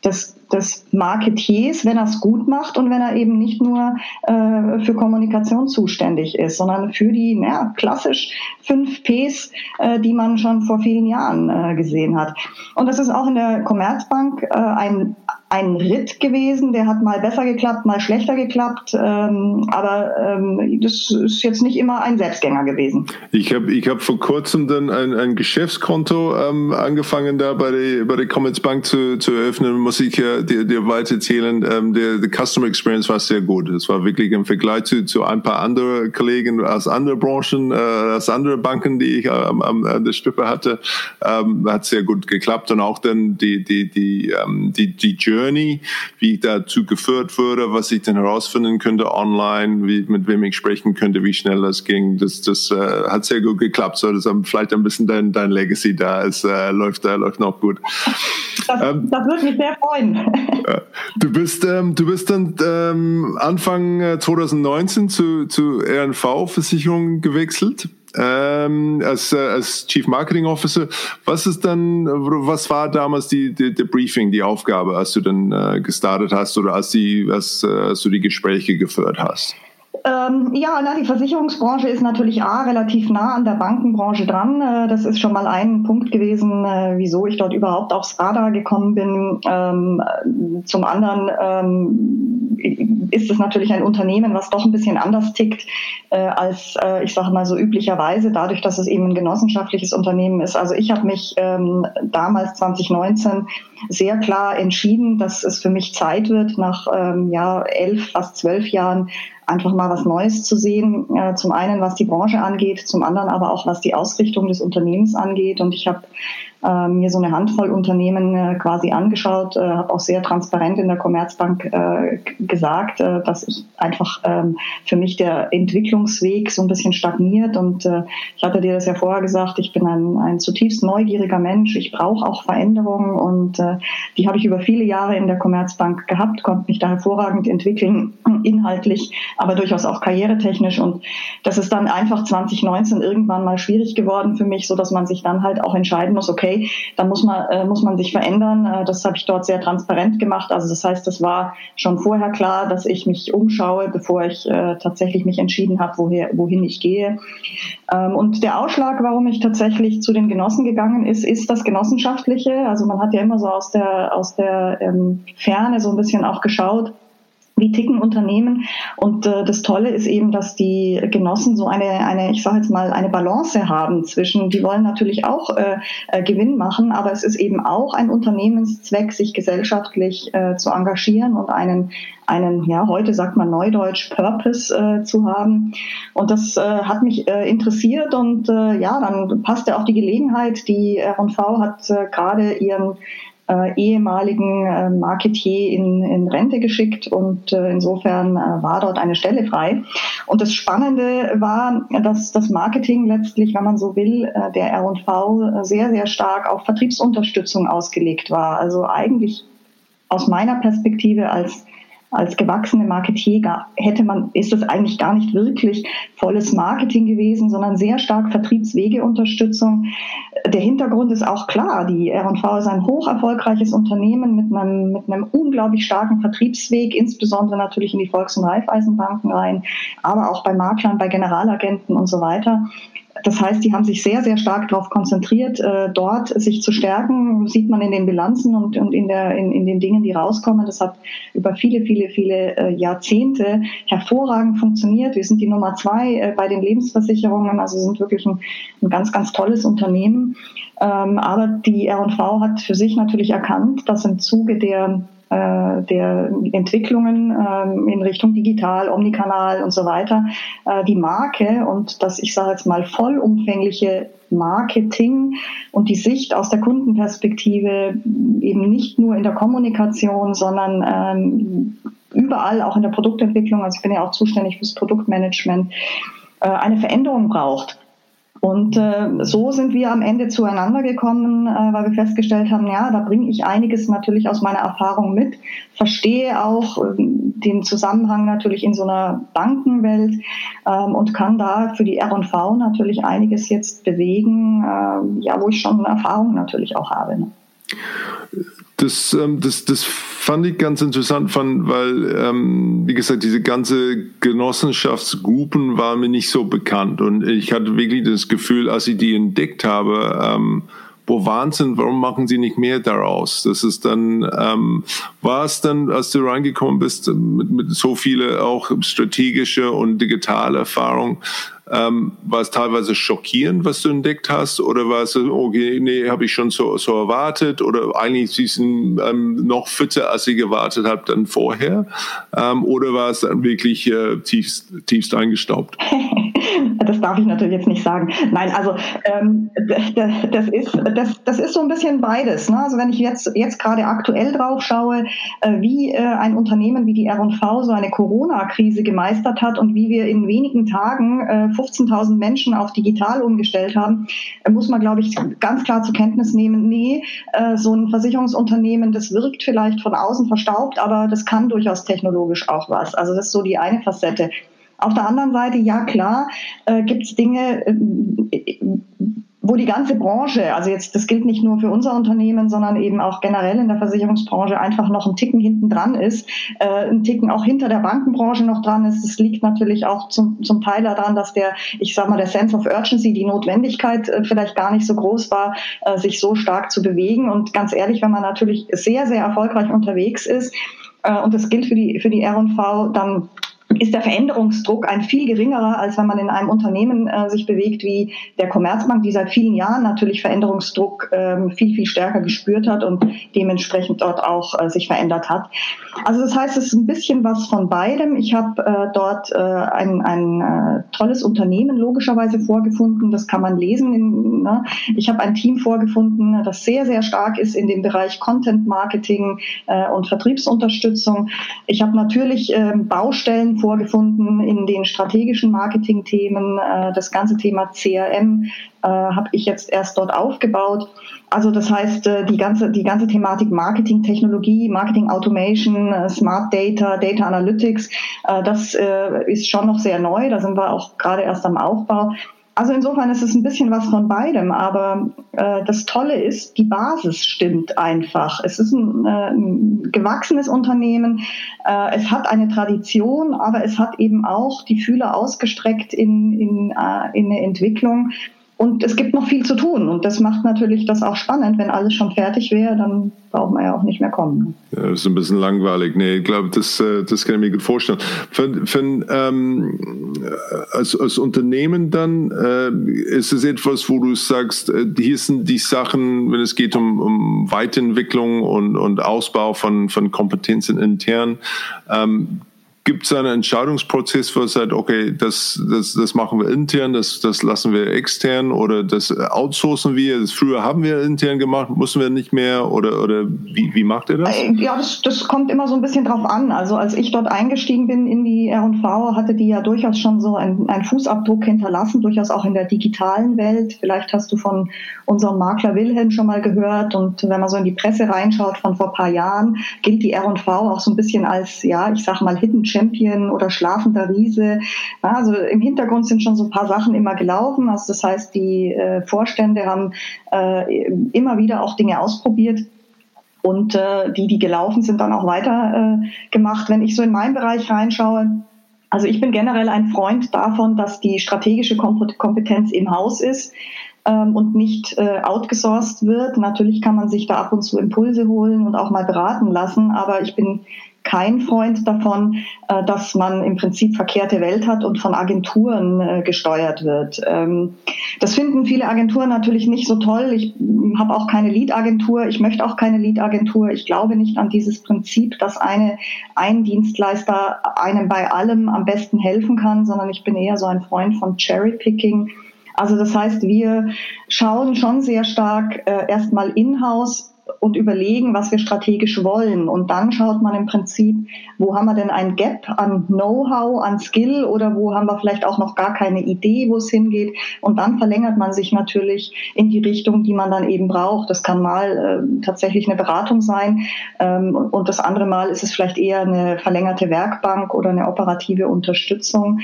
des, des Marketiers, wenn er es gut macht und wenn er eben nicht nur äh, für Kommunikation zuständig ist, sondern für die ja, klassisch fünf Ps, äh, die man schon vor vielen Jahren äh, gesehen hat. Und das ist auch in der Commerzbank äh, ein ein Ritt gewesen, der hat mal besser geklappt, mal schlechter geklappt, ähm, aber ähm, das ist jetzt nicht immer ein Selbstgänger gewesen. Ich habe ich hab vor kurzem dann ein, ein Geschäftskonto ähm, angefangen, da bei der, bei der Commerzbank zu, zu eröffnen, muss ich ja dir, dir weiter erzählen. Ähm, der, der Customer Experience war sehr gut. Es war wirklich im Vergleich zu, zu ein paar andere Kollegen aus anderen Branchen, äh, aus anderen Banken, die ich ähm, an der Stippe hatte, ähm, hat sehr gut geklappt und auch dann die, die, die, ähm, die, die Journey Journey, wie ich dazu geführt wurde, was ich dann herausfinden könnte online, wie, mit wem ich sprechen könnte, wie schnell das ging. Das, das äh, hat sehr gut geklappt. So, das ist vielleicht ein bisschen dein, dein Legacy da. Es äh, läuft, äh, läuft noch gut. Das, ähm, das würde mich sehr freuen. Du bist, ähm, du bist dann ähm, Anfang 2019 äh, zu, zu RNV-Versicherung gewechselt ähm, als, äh, als Chief Marketing Officer. Was ist dann, was war damals die, die, die Briefing, die Aufgabe, als du dann äh, gestartet hast oder als, die, als, äh, als du die Gespräche geführt hast? Ähm, ja, na, die Versicherungsbranche ist natürlich A, relativ nah an der Bankenbranche dran. Äh, das ist schon mal ein Punkt gewesen, äh, wieso ich dort überhaupt aufs Radar gekommen bin. Ähm, zum anderen ähm, ist es natürlich ein Unternehmen, was doch ein bisschen anders tickt äh, als, äh, ich sage mal so üblicherweise, dadurch, dass es eben ein genossenschaftliches Unternehmen ist. Also ich habe mich ähm, damals 2019 sehr klar entschieden, dass es für mich Zeit wird, nach ähm, ja, elf, fast zwölf Jahren einfach mal was Neues zu sehen. Äh, zum einen, was die Branche angeht, zum anderen aber auch, was die Ausrichtung des Unternehmens angeht. Und ich habe äh, mir so eine Handvoll Unternehmen äh, quasi angeschaut, äh, habe auch sehr transparent in der Commerzbank äh, gesagt, äh, dass ich einfach ähm, für mich der Entwicklungsweg so ein bisschen stagniert. Und äh, ich hatte dir das ja vorher gesagt, ich bin ein, ein zutiefst neugieriger Mensch. Ich brauche auch Veränderungen und äh, die habe ich über viele Jahre in der Commerzbank gehabt, konnte mich da hervorragend entwickeln, inhaltlich, aber durchaus auch karrieretechnisch. Und das ist dann einfach 2019 irgendwann mal schwierig geworden für mich, so dass man sich dann halt auch entscheiden muss, okay, dann muss man, äh, muss man sich verändern. Äh, das habe ich dort sehr transparent gemacht. Also das heißt, das war schon vorher klar, dass ich mich umschaue, bevor ich äh, tatsächlich mich entschieden habe, wohin ich gehe. Ähm, und der Ausschlag, warum ich tatsächlich zu den Genossen gegangen ist, ist das Genossenschaftliche. Also man hat ja immer so aus der, aus der ähm, Ferne so ein bisschen auch geschaut, wie ticken Unternehmen. Und äh, das Tolle ist eben, dass die Genossen so eine, eine ich sage jetzt mal, eine Balance haben zwischen, die wollen natürlich auch äh, äh, Gewinn machen, aber es ist eben auch ein Unternehmenszweck, sich gesellschaftlich äh, zu engagieren und einen, einen, ja, heute sagt man neudeutsch, Purpose äh, zu haben. Und das äh, hat mich äh, interessiert und äh, ja, dann passte auch die Gelegenheit. Die R&V hat äh, gerade ihren äh, ehemaligen äh, Marketier in, in Rente geschickt und äh, insofern äh, war dort eine Stelle frei. Und das Spannende war, dass das Marketing letztlich, wenn man so will, äh, der R&V sehr, sehr stark auf Vertriebsunterstützung ausgelegt war. Also eigentlich aus meiner Perspektive als als gewachsene Marketier hätte man, ist es eigentlich gar nicht wirklich volles Marketing gewesen, sondern sehr stark Vertriebswegeunterstützung. Der Hintergrund ist auch klar. Die R&V ist ein hoch erfolgreiches Unternehmen mit einem, mit einem unglaublich starken Vertriebsweg, insbesondere natürlich in die Volks- und Raiffeisenbanken rein, aber auch bei Maklern, bei Generalagenten und so weiter. Das heißt, die haben sich sehr, sehr stark darauf konzentriert, äh, dort sich zu stärken. Sieht man in den Bilanzen und, und in, der, in, in den Dingen, die rauskommen. Das hat über viele, viele, viele äh, Jahrzehnte hervorragend funktioniert. Wir sind die Nummer zwei äh, bei den Lebensversicherungen. Also sind wirklich ein, ein ganz, ganz tolles Unternehmen. Ähm, aber die R&V hat für sich natürlich erkannt, dass im Zuge der der Entwicklungen ähm, in Richtung digital, Omnikanal und so weiter, äh, die Marke und das, ich sage jetzt mal, vollumfängliche Marketing und die Sicht aus der Kundenperspektive eben nicht nur in der Kommunikation, sondern ähm, überall auch in der Produktentwicklung, also ich bin ja auch zuständig fürs Produktmanagement, äh, eine Veränderung braucht. Und äh, so sind wir am Ende zueinander gekommen, äh, weil wir festgestellt haben, ja, da bringe ich einiges natürlich aus meiner Erfahrung mit, verstehe auch äh, den Zusammenhang natürlich in so einer Bankenwelt ähm, und kann da für die R&V natürlich einiges jetzt bewegen, äh, ja, wo ich schon Erfahrung natürlich auch habe. Ne? Das, ähm, das, das fand ich ganz interessant, fand, weil, ähm, wie gesagt, diese ganze Genossenschaftsgruppen waren mir nicht so bekannt. Und ich hatte wirklich das Gefühl, als ich die entdeckt habe, ähm, wo Wahnsinn, warum machen sie nicht mehr daraus? Das ist dann, ähm, war es dann, als du reingekommen bist, mit, mit so viele auch strategische und digitale Erfahrung, ähm, war es teilweise schockierend, was du entdeckt hast? Oder war es, okay, nee, habe ich schon so, so erwartet? Oder eigentlich sie sind ähm, noch fitter, als ich gewartet habe, dann vorher? Ähm, oder war es dann wirklich äh, tiefst, tiefst eingestaubt? das darf ich natürlich jetzt nicht sagen. Nein, also ähm, das, ist, das, das ist so ein bisschen beides. Ne? Also wenn ich jetzt, jetzt gerade aktuell drauf schaue, äh, wie äh, ein Unternehmen wie die R&V so eine Corona-Krise gemeistert hat und wie wir in wenigen Tagen äh, 15.000 Menschen auf digital umgestellt haben, muss man, glaube ich, ganz klar zur Kenntnis nehmen, nee, äh, so ein Versicherungsunternehmen, das wirkt vielleicht von außen verstaubt, aber das kann durchaus technologisch auch was. Also das ist so die eine Facette. Auf der anderen Seite, ja klar, äh, gibt es Dinge, äh, wo die ganze Branche, also jetzt, das gilt nicht nur für unser Unternehmen, sondern eben auch generell in der Versicherungsbranche einfach noch ein Ticken hinten dran ist, äh, ein Ticken auch hinter der Bankenbranche noch dran ist. Das liegt natürlich auch zum, zum Teil daran, dass der, ich sag mal, der Sense of Urgency, die Notwendigkeit äh, vielleicht gar nicht so groß war, äh, sich so stark zu bewegen. Und ganz ehrlich, wenn man natürlich sehr, sehr erfolgreich unterwegs ist, äh, und das gilt für die, für die R&V, dann ist der Veränderungsdruck ein viel geringerer, als wenn man in einem Unternehmen äh, sich bewegt wie der Commerzbank, die seit vielen Jahren natürlich Veränderungsdruck ähm, viel, viel stärker gespürt hat und dementsprechend dort auch äh, sich verändert hat. Also das heißt, es ist ein bisschen was von beidem. Ich habe äh, dort äh, ein, ein äh, tolles Unternehmen logischerweise vorgefunden, das kann man lesen. In, ne? Ich habe ein Team vorgefunden, das sehr, sehr stark ist in dem Bereich Content Marketing äh, und Vertriebsunterstützung. Ich habe natürlich äh, Baustellen vorgefunden in den strategischen Marketing-Themen. Äh, das ganze Thema CRM äh, habe ich jetzt erst dort aufgebaut. Also das heißt, äh, die ganze, die ganze Thematik Marketing, Technologie, Marketing Automation, äh, Smart Data, Data Analytics, äh, das ist schon noch sehr neu. Da sind wir auch gerade erst am Aufbau. Also insofern ist es ein bisschen was von beidem, aber äh, das Tolle ist, die Basis stimmt einfach. Es ist ein, äh, ein gewachsenes Unternehmen, äh, es hat eine Tradition, aber es hat eben auch die Fühler ausgestreckt in, in, äh, in eine Entwicklung. Und es gibt noch viel zu tun. Und das macht natürlich das auch spannend. Wenn alles schon fertig wäre, dann braucht man ja auch nicht mehr kommen. Ja, das ist ein bisschen langweilig. Nee, ich glaube, das, äh, das kann ich mir gut vorstellen. Für, für, ähm, als, als Unternehmen dann, äh, ist es etwas, wo du sagst, äh, hier sind die Sachen, wenn es geht um, um Weiterentwicklung und, und Ausbau von, von Kompetenzen intern, ähm, Gibt es einen Entscheidungsprozess, wo es sagt, okay, das, das, das machen wir intern, das, das lassen wir extern oder das outsourcen wir? Das früher haben wir intern gemacht, müssen wir nicht mehr oder, oder wie, wie macht ihr das? Äh, ja, das, das kommt immer so ein bisschen drauf an. Also als ich dort eingestiegen bin in die R&V, hatte die ja durchaus schon so einen, einen Fußabdruck hinterlassen, durchaus auch in der digitalen Welt. Vielleicht hast du von unserem Makler Wilhelm schon mal gehört und wenn man so in die Presse reinschaut von vor paar Jahren, gilt die R&V auch so ein bisschen als, ja, ich sag mal Hidden Champion oder schlafender Riese. Also im Hintergrund sind schon so ein paar Sachen immer gelaufen. Also das heißt, die äh, Vorstände haben äh, immer wieder auch Dinge ausprobiert. Und äh, die, die gelaufen sind, dann auch weiter äh, gemacht. Wenn ich so in meinen Bereich reinschaue, also ich bin generell ein Freund davon, dass die strategische Kompetenz im Haus ist ähm, und nicht äh, outgesourced wird. Natürlich kann man sich da ab und zu Impulse holen und auch mal beraten lassen, aber ich bin kein Freund davon, äh, dass man im Prinzip verkehrte Welt hat und von Agenturen äh, gesteuert wird. Ähm, das finden viele Agenturen natürlich nicht so toll. Ich habe auch keine Lead-Agentur. Ich möchte auch keine Lead-Agentur. Ich glaube nicht an dieses Prinzip, dass eine, ein Dienstleister einem bei allem am besten helfen kann, sondern ich bin eher so ein Freund von Cherry-Picking. Also das heißt, wir schauen schon sehr stark äh, erstmal in-house, und überlegen, was wir strategisch wollen. Und dann schaut man im Prinzip, wo haben wir denn ein Gap an Know-how, an Skill oder wo haben wir vielleicht auch noch gar keine Idee, wo es hingeht. Und dann verlängert man sich natürlich in die Richtung, die man dann eben braucht. Das kann mal äh, tatsächlich eine Beratung sein ähm, und das andere Mal ist es vielleicht eher eine verlängerte Werkbank oder eine operative Unterstützung.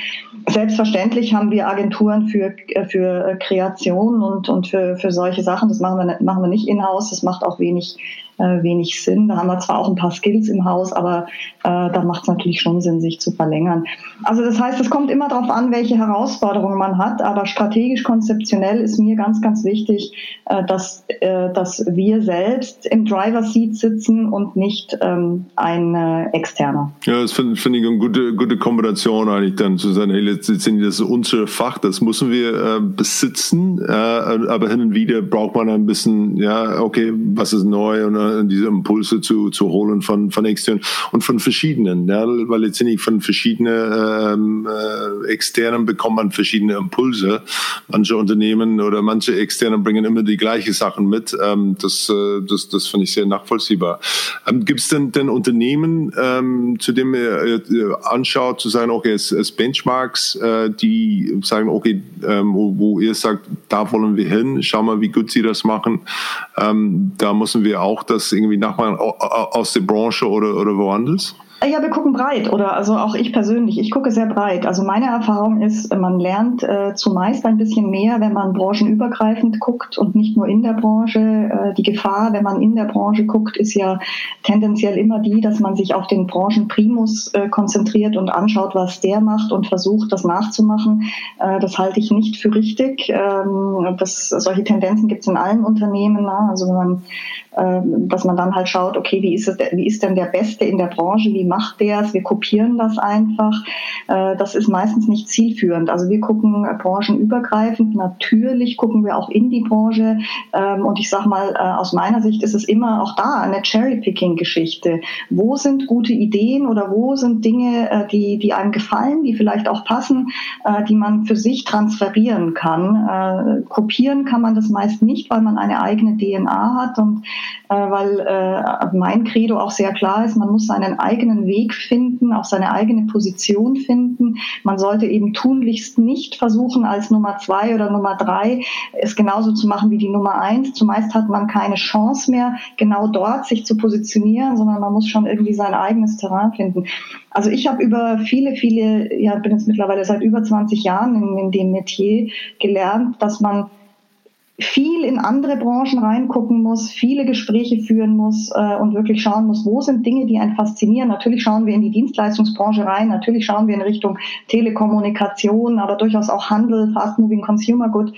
Selbstverständlich haben wir Agenturen für, äh, für Kreation und, und für, für solche Sachen. Das machen wir, machen wir nicht in-house. Das macht auch wenig wenig, äh, wenig Sinn. Da haben wir zwar auch ein paar Skills im Haus, aber äh, da macht es natürlich schon Sinn, sich zu verlängern. Also das heißt, es kommt immer darauf an, welche Herausforderungen man hat, aber strategisch konzeptionell ist mir ganz, ganz wichtig, äh, dass, äh, dass wir selbst im Driver Seat sitzen und nicht ähm, ein äh, externer. Ja, das finde find ich eine gute, gute Kombination eigentlich dann zu sagen, hey, letztendlich das ist unser Fach, das müssen wir äh, besitzen, äh, aber hin und wieder braucht man ein bisschen, ja, okay, was ist neu und diese Impulse zu, zu holen von, von externen und von verschiedenen, ja, weil letztendlich von verschiedenen ähm, äh, externen bekommt man verschiedene Impulse. Manche Unternehmen oder manche externen bringen immer die gleichen Sachen mit. Ähm, das, äh, das, das finde ich sehr nachvollziehbar. Ähm, Gibt es denn, denn Unternehmen, ähm, zu denen ihr, ihr anschaut, zu sagen, okay, es, es Benchmarks, äh, die sagen, okay, ähm, wo, wo ihr sagt, da wollen wir hin, schau mal, wie gut sie das machen. Ähm, da müssen wir auch das irgendwie nachmachen aus der Branche oder, oder woanders? Ja, wir gucken breit oder also auch ich persönlich, ich gucke sehr breit. Also meine Erfahrung ist, man lernt äh, zumeist ein bisschen mehr, wenn man branchenübergreifend guckt und nicht nur in der Branche. Äh, die Gefahr, wenn man in der Branche guckt, ist ja tendenziell immer die, dass man sich auf den Branchenprimus äh, konzentriert und anschaut, was der macht und versucht, das nachzumachen. Äh, das halte ich nicht für richtig. Ähm, das, solche Tendenzen gibt es in allen Unternehmen. Na? Also wenn man dass man dann halt schaut, okay, wie ist, es, wie ist denn der Beste in der Branche, wie macht der es, wir kopieren das einfach. Äh, das ist meistens nicht zielführend. Also wir gucken branchenübergreifend, natürlich gucken wir auch in die Branche ähm, und ich sage mal, äh, aus meiner Sicht ist es immer auch da eine Cherry-Picking-Geschichte. Wo sind gute Ideen oder wo sind Dinge, äh, die, die einem gefallen, die vielleicht auch passen, die man für sich transferieren kann. Kopieren kann man das meist nicht, weil man eine eigene DNA hat und äh, weil äh, mein Credo auch sehr klar ist, man muss seinen eigenen eigenen Weg finden, auch seine eigene Position finden. Man sollte eben tunlichst nicht versuchen, als Nummer zwei oder Nummer drei es genauso zu machen wie die Nummer eins. Zumeist hat man keine Chance mehr, genau dort sich zu positionieren, sondern man muss schon irgendwie sein eigenes Terrain finden. Also ich habe über viele, viele, ja, bin jetzt mittlerweile seit über 20 Jahren in, in dem Metier gelernt, dass man viel in andere Branchen reingucken muss, viele Gespräche führen muss äh, und wirklich schauen muss, wo sind Dinge, die einen faszinieren. Natürlich schauen wir in die Dienstleistungsbranche rein, natürlich schauen wir in Richtung Telekommunikation, aber durchaus auch Handel, Fast Moving Consumer Good.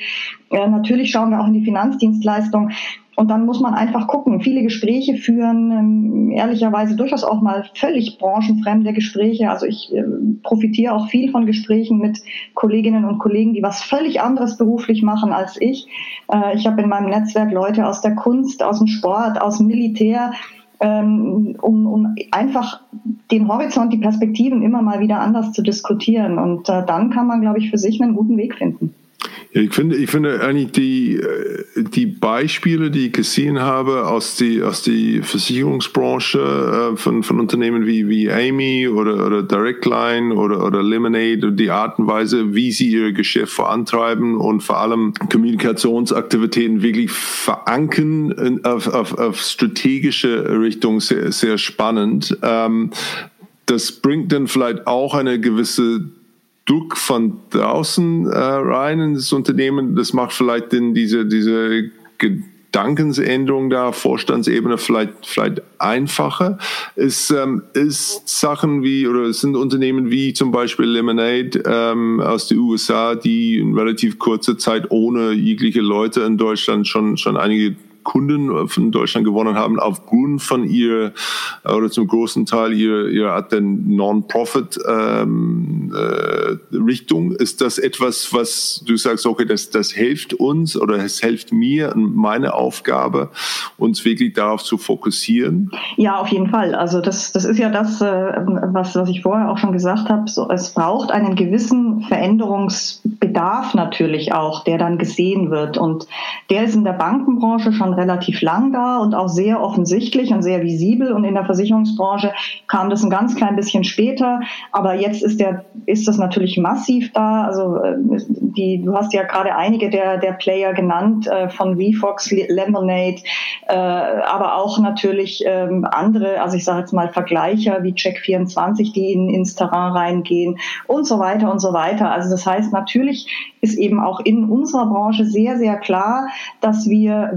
Äh, natürlich schauen wir auch in die Finanzdienstleistung. Und dann muss man einfach gucken, viele Gespräche führen, ähm, ehrlicherweise durchaus auch mal völlig branchenfremde Gespräche. Also ich äh, profitiere auch viel von Gesprächen mit Kolleginnen und Kollegen, die was völlig anderes beruflich machen als ich. Äh, ich habe in meinem Netzwerk Leute aus der Kunst, aus dem Sport, aus dem Militär, ähm, um, um einfach den Horizont, die Perspektiven immer mal wieder anders zu diskutieren. Und äh, dann kann man, glaube ich, für sich einen guten Weg finden. Ich finde, ich finde eigentlich die, äh, die Beispiele, die ich gesehen habe aus die, aus die Versicherungsbranche äh, von, von Unternehmen wie, wie Amy oder, oder Direct Line oder, oder Lemonade die Art und Weise, wie sie ihr Geschäft vorantreiben und vor allem Kommunikationsaktivitäten wirklich verankern in, auf, auf, auf strategische Richtung sehr, sehr spannend. Ähm, das bringt dann vielleicht auch eine gewisse Druck von draußen äh, rein in das Unternehmen. Das macht vielleicht denn diese, diese Gedankensänderung da, Vorstandsebene vielleicht, vielleicht einfacher. Es ähm, ist Sachen wie, oder es sind Unternehmen wie zum Beispiel Lemonade ähm, aus den USA, die in relativ kurzer Zeit ohne jegliche Leute in Deutschland schon, schon einige Kunden von Deutschland gewonnen haben, aufgrund von ihr oder zum großen Teil ihr, ihr Art der Non-Profit ähm, äh. Ist das etwas, was du sagst, okay, das, das hilft uns oder es hilft mir und meine Aufgabe, uns wirklich darauf zu fokussieren? Ja, auf jeden Fall. Also das, das ist ja das, äh, was, was ich vorher auch schon gesagt habe. So, es braucht einen gewissen Veränderungsbedarf natürlich auch, der dann gesehen wird. Und der ist in der Bankenbranche schon relativ lang da und auch sehr offensichtlich und sehr visibel. Und in der Versicherungsbranche kam das ein ganz klein bisschen später. Aber jetzt ist der, ist das natürlich massiv da. Also äh, die, du hast ja gerade einige der, der Player genannt, äh, von VFox, Lemonade, äh, aber auch natürlich ähm, andere, also ich sage jetzt mal Vergleicher wie Check24, die in, ins Terrain reingehen und so weiter und so weiter. Also das heißt, natürlich ist eben auch in unserer Branche sehr, sehr klar, dass wir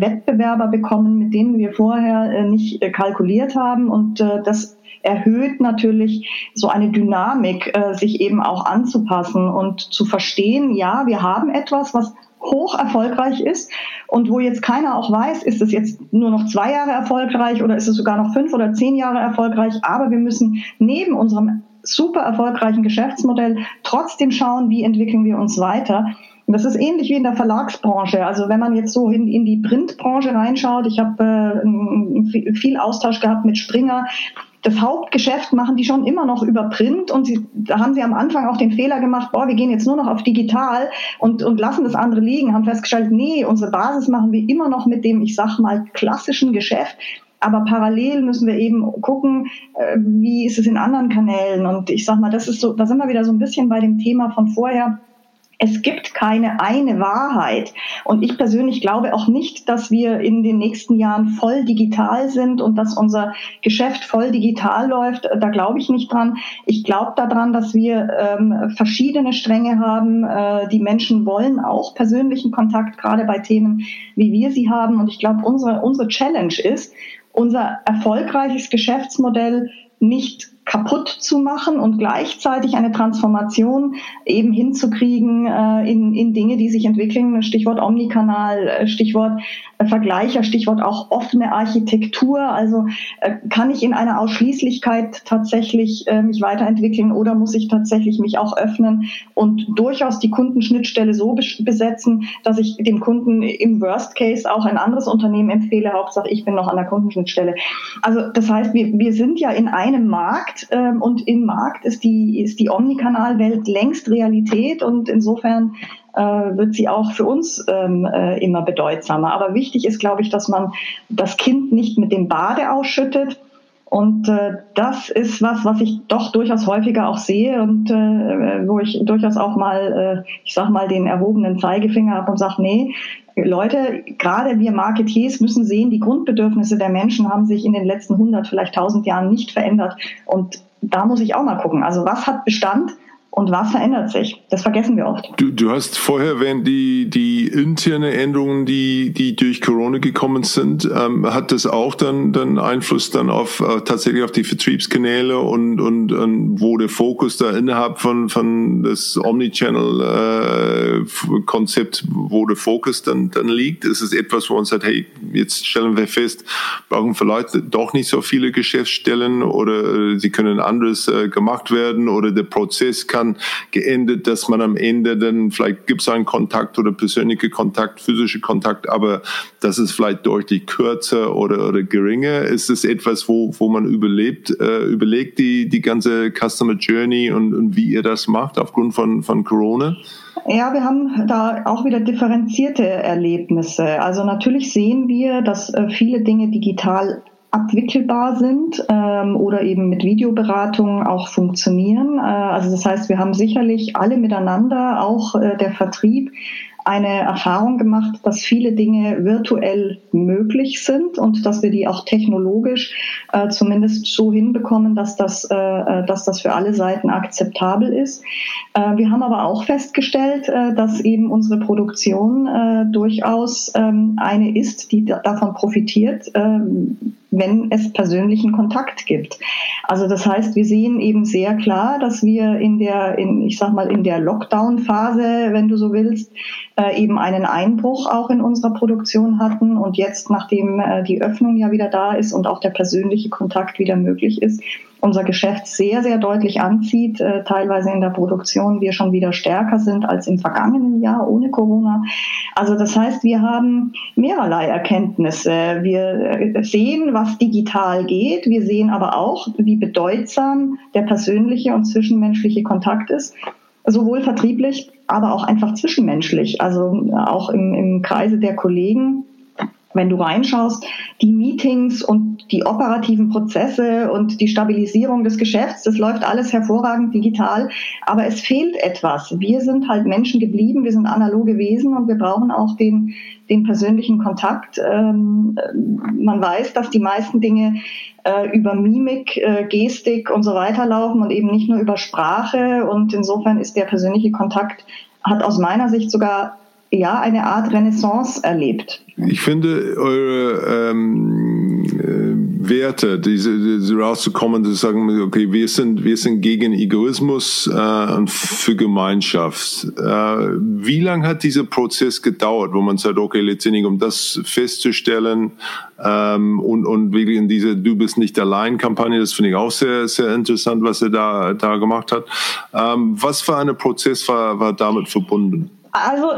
Wettbewerber bekommen, mit denen wir vorher äh, nicht äh, kalkuliert haben. Und äh, das erhöht natürlich so eine Dynamik, sich eben auch anzupassen und zu verstehen, ja, wir haben etwas, was hoch erfolgreich ist und wo jetzt keiner auch weiß, ist es jetzt nur noch zwei Jahre erfolgreich oder ist es sogar noch fünf oder zehn Jahre erfolgreich, aber wir müssen neben unserem super erfolgreichen Geschäftsmodell trotzdem schauen, wie entwickeln wir uns weiter. Und das ist ähnlich wie in der Verlagsbranche. Also wenn man jetzt so in, in die Printbranche reinschaut, ich habe äh, viel Austausch gehabt mit Springer. Das Hauptgeschäft machen die schon immer noch über Print und sie, da haben sie am Anfang auch den Fehler gemacht, boah, wir gehen jetzt nur noch auf digital und, und lassen das andere liegen, haben festgestellt, nee, unsere Basis machen wir immer noch mit dem, ich sag mal, klassischen Geschäft. Aber parallel müssen wir eben gucken, äh, wie ist es in anderen Kanälen. Und ich sag mal, das ist so, da sind wir wieder so ein bisschen bei dem Thema von vorher. Es gibt keine eine Wahrheit. Und ich persönlich glaube auch nicht, dass wir in den nächsten Jahren voll digital sind und dass unser Geschäft voll digital läuft. Da glaube ich nicht dran. Ich glaube daran, dass wir ähm, verschiedene Stränge haben. Äh, die Menschen wollen auch persönlichen Kontakt, gerade bei Themen, wie wir sie haben. Und ich glaube, unsere, unsere Challenge ist, unser erfolgreiches Geschäftsmodell nicht kaputt zu machen und gleichzeitig eine Transformation eben hinzukriegen äh, in, in Dinge, die sich entwickeln. Stichwort Omnikanal, äh, Stichwort äh, Vergleicher, Stichwort auch offene Architektur. Also äh, kann ich in einer Ausschließlichkeit tatsächlich äh, mich weiterentwickeln oder muss ich tatsächlich mich auch öffnen und durchaus die Kundenschnittstelle so besetzen, dass ich dem Kunden im Worst Case auch ein anderes Unternehmen empfehle. Hauptsache, ich bin noch an der Kundenschnittstelle. Also das heißt, wir, wir sind ja in einem Markt, Markt ähm, und im Markt ist die, ist die Omnikanalwelt längst Realität und insofern äh, wird sie auch für uns ähm, äh, immer bedeutsamer. Aber wichtig ist, glaube ich, dass man das Kind nicht mit dem Bade ausschüttet Und äh, das ist was, was ich doch durchaus häufiger auch sehe und äh, wo ich durchaus auch mal, äh, ich sag mal, den erhobenen Zeigefinger habe und sage, nee, Leute, gerade wir Marketiers müssen sehen, die Grundbedürfnisse der Menschen haben sich in den letzten 100, vielleicht 1000 Jahren nicht verändert. Und da muss ich auch mal gucken. Also was hat Bestand und was verändert sich? Das vergessen wir oft. Du, du hast vorher erwähnt, die, die interne Änderungen, die, die durch Corona gekommen sind. Ähm, hat das auch dann, dann Einfluss dann auf äh, tatsächlich auf die Vertriebskanäle und, und, und wo der Fokus da innerhalb von, von das Omnichannel-Konzept, äh, wo der Fokus dann, dann liegt? Ist es etwas, wo man sagt, hey, jetzt stellen wir fest, brauchen vielleicht doch nicht so viele Geschäftsstellen oder äh, sie können anders äh, gemacht werden oder der Prozess kann dann geendet, dass man am Ende dann vielleicht gibt es einen Kontakt oder persönliche Kontakt, physische Kontakt, aber das ist vielleicht deutlich kürzer oder, oder geringer. Ist es etwas, wo, wo man überlebt, äh, überlegt die, die ganze Customer Journey und, und wie ihr das macht aufgrund von, von Corona? Ja, wir haben da auch wieder differenzierte Erlebnisse. Also natürlich sehen wir, dass äh, viele Dinge digital abwickelbar sind ähm, oder eben mit Videoberatung auch funktionieren. Äh, also das heißt, wir haben sicherlich alle miteinander, auch äh, der Vertrieb, eine Erfahrung gemacht, dass viele Dinge virtuell möglich sind und dass wir die auch technologisch äh, zumindest so hinbekommen, dass das, äh, äh dass das für alle Seiten akzeptabel ist. Äh, wir haben aber auch festgestellt, äh, dass eben unsere Produktion äh, durchaus ähm, eine ist, die davon profitiert, ähm, wenn es persönlichen Kontakt gibt. Also das heißt, wir sehen eben sehr klar, dass wir in der, in, ich sag mal, in der Lockdown-Phase, wenn du so willst, äh, eben einen Einbruch auch in unserer Produktion hatten und jetzt, nachdem äh, die Öffnung ja wieder da ist und auch der persönliche Kontakt wieder möglich ist, unser Geschäft sehr, sehr deutlich anzieht, äh, teilweise in der Produktion wir schon wieder stärker sind als im vergangenen Jahr ohne Corona. Also das heißt, wir haben mehrerlei Erkenntnisse. Wir äh, sehen, was digital geht. Wir sehen aber auch, wie bedeutsam der persönliche und zwischenmenschliche Kontakt ist sowohl vertrieblich, aber auch einfach zwischenmenschlich, also auch im, im Kreise der Kollegen wenn du reinschaust, die Meetings und die operativen Prozesse und die Stabilisierung des Geschäfts, das läuft alles hervorragend digital, aber es fehlt etwas. Wir sind halt Menschen geblieben, wir sind analoge Wesen und wir brauchen auch den, den persönlichen Kontakt. Ähm, man weiß, dass die meisten Dinge äh, über Mimik, äh, Gestik und so weiter laufen und eben nicht nur über Sprache und insofern ist der persönliche Kontakt hat aus meiner Sicht sogar ja eine Art Renaissance erlebt. Ich finde eure ähm, äh, Werte, diese, diese rauszukommen, zu sagen, okay, wir sind, wir sind gegen Egoismus äh, und für Gemeinschaft. Äh, wie lange hat dieser Prozess gedauert, wo man sagt, okay, letztendlich, um das festzustellen ähm, und, und wirklich in diese Du bist nicht allein Kampagne, das finde ich auch sehr, sehr interessant, was er da, da gemacht hat. Ähm, was für ein Prozess war, war damit verbunden? Also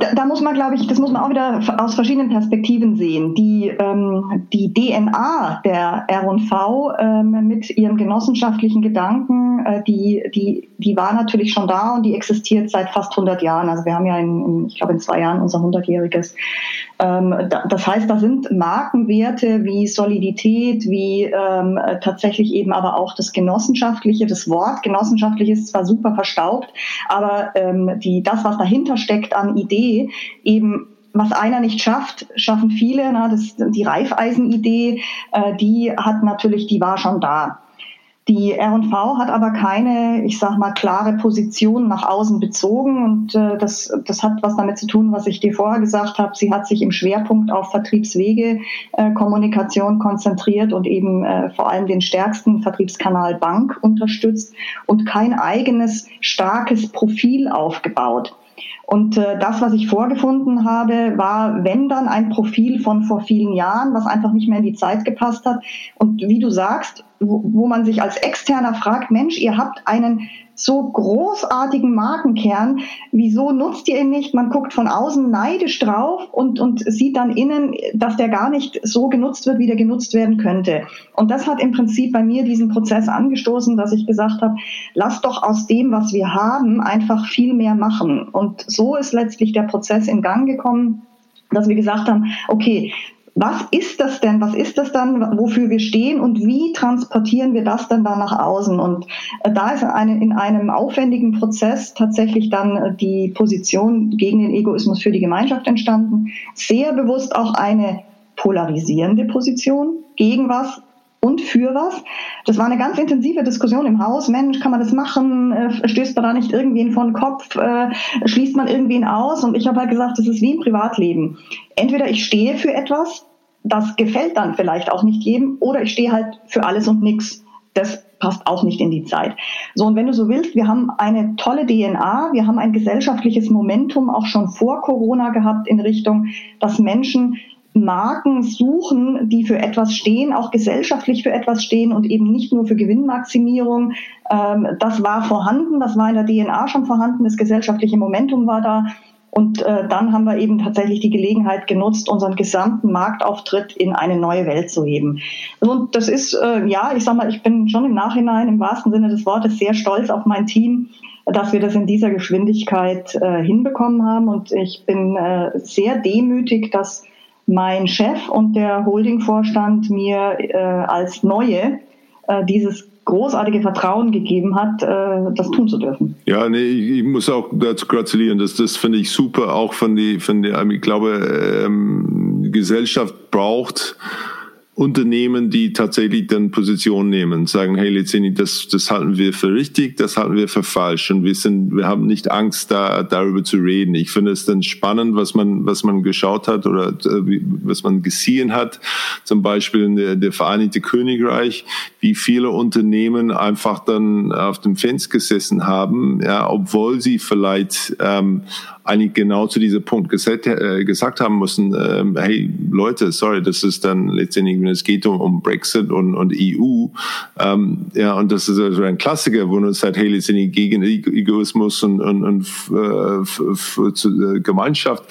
da, da, muss man, glaube ich, das muss man auch wieder aus verschiedenen Perspektiven sehen. Die, ähm, die DNA der R&V ähm, mit ihrem genossenschaftlichen Gedanken, äh, die, die, die war natürlich schon da und die existiert seit fast 100 Jahren. Also wir haben ja, in, in, ich glaube, in zwei Jahren unser 100-jähriges. Ähm, da, das heißt, da sind Markenwerte wie Solidität, wie ähm, tatsächlich eben aber auch das Genossenschaftliche. Das Wort genossenschaftlich ist zwar super verstaubt, aber ähm, die, das, was dahinter dahinter steckt an Idee, eben was einer nicht schafft, schaffen viele. Na, das, die Reifeisenidee, äh, die hat natürlich, die war schon da. Die R&V hat aber keine, ich sag mal, klare Position nach außen bezogen und äh, das, das hat was damit zu tun, was ich dir vorher gesagt habe. Sie hat sich im Schwerpunkt auf Vertriebswege, äh, Kommunikation konzentriert und eben äh, vor allem den stärksten Vertriebskanal Bank unterstützt und kein eigenes starkes Profil aufgebaut. Und äh, das, was ich vorgefunden habe, war, wenn dann ein Profil von vor vielen Jahren, was einfach nicht mehr in die Zeit gepasst hat. Und wie du sagst, wo, wo man sich als Externer fragt, Mensch, ihr habt einen so großartigen Markenkern, wieso nutzt ihr ihn nicht? Man guckt von außen neidisch drauf und, und sieht dann innen, dass der gar nicht so genutzt wird, wie der genutzt werden könnte. Und das hat im Prinzip bei mir diesen Prozess angestoßen, dass ich gesagt habe, lass doch aus dem, was wir haben, einfach viel mehr machen. Und so ist letztlich der Prozess in Gang gekommen, dass wir gesagt haben, okay, was ist das denn? Was ist das dann, wofür wir stehen und wie transportieren wir das dann da nach außen? Und äh, da ist eine, in einem aufwendigen Prozess tatsächlich dann äh, die Position gegen den Egoismus für die Gemeinschaft entstanden. Sehr bewusst auch eine polarisierende Position gegen was und für was. Das war eine ganz intensive Diskussion im Haus. Mensch, kann man das machen? Äh, stößt man da nicht irgendwen vor den Kopf? Äh, schließt man irgendwen aus? Und ich habe halt gesagt, das ist wie im Privatleben. Entweder ich stehe für etwas, das gefällt dann vielleicht auch nicht jedem, oder ich stehe halt für alles und nichts. Das passt auch nicht in die Zeit. So, und wenn du so willst, wir haben eine tolle DNA, wir haben ein gesellschaftliches Momentum auch schon vor Corona gehabt in Richtung, dass Menschen Marken suchen, die für etwas stehen, auch gesellschaftlich für etwas stehen und eben nicht nur für Gewinnmaximierung. Ähm, das war vorhanden, das war in der DNA schon vorhanden, das gesellschaftliche Momentum war da. Und äh, dann haben wir eben tatsächlich die Gelegenheit genutzt, unseren gesamten Marktauftritt in eine neue Welt zu heben. Und das ist, äh, ja, ich sag mal, ich bin schon im Nachhinein, im wahrsten Sinne des Wortes, sehr stolz auf mein Team, dass wir das in dieser Geschwindigkeit äh, hinbekommen haben. Und ich bin sehr demütig, dass mein Chef und der Holdingvorstand mir äh, als Neue äh, dieses großartige Vertrauen gegeben hat, äh, das tun zu dürfen. Ja, nee, ich, muss auch dazu gratulieren. Das, das finde ich super, auch von die, von der, ich glaube, ähm, Gesellschaft braucht Unternehmen, die tatsächlich dann Position nehmen, sagen, hey, letztendlich, das, das halten wir für richtig, das halten wir für falsch und wir sind, wir haben nicht Angst, da, darüber zu reden. Ich finde es dann spannend, was man, was man geschaut hat oder äh, was man gesehen hat, zum Beispiel in der, der Vereinigte Königreich, wie viele Unternehmen einfach dann auf dem Fenster gesessen haben, ja, obwohl sie vielleicht ähm, eigentlich genau zu diesem Punkt gesagt, äh, gesagt haben müssen, äh, hey Leute, sorry, das ist dann letztendlich, es geht um, um Brexit und, und EU, ähm, ja, und das ist also ein Klassiker, wo man sagt, hey, letztendlich gegen Egoismus und, und, und äh, äh, Gemeinschaft,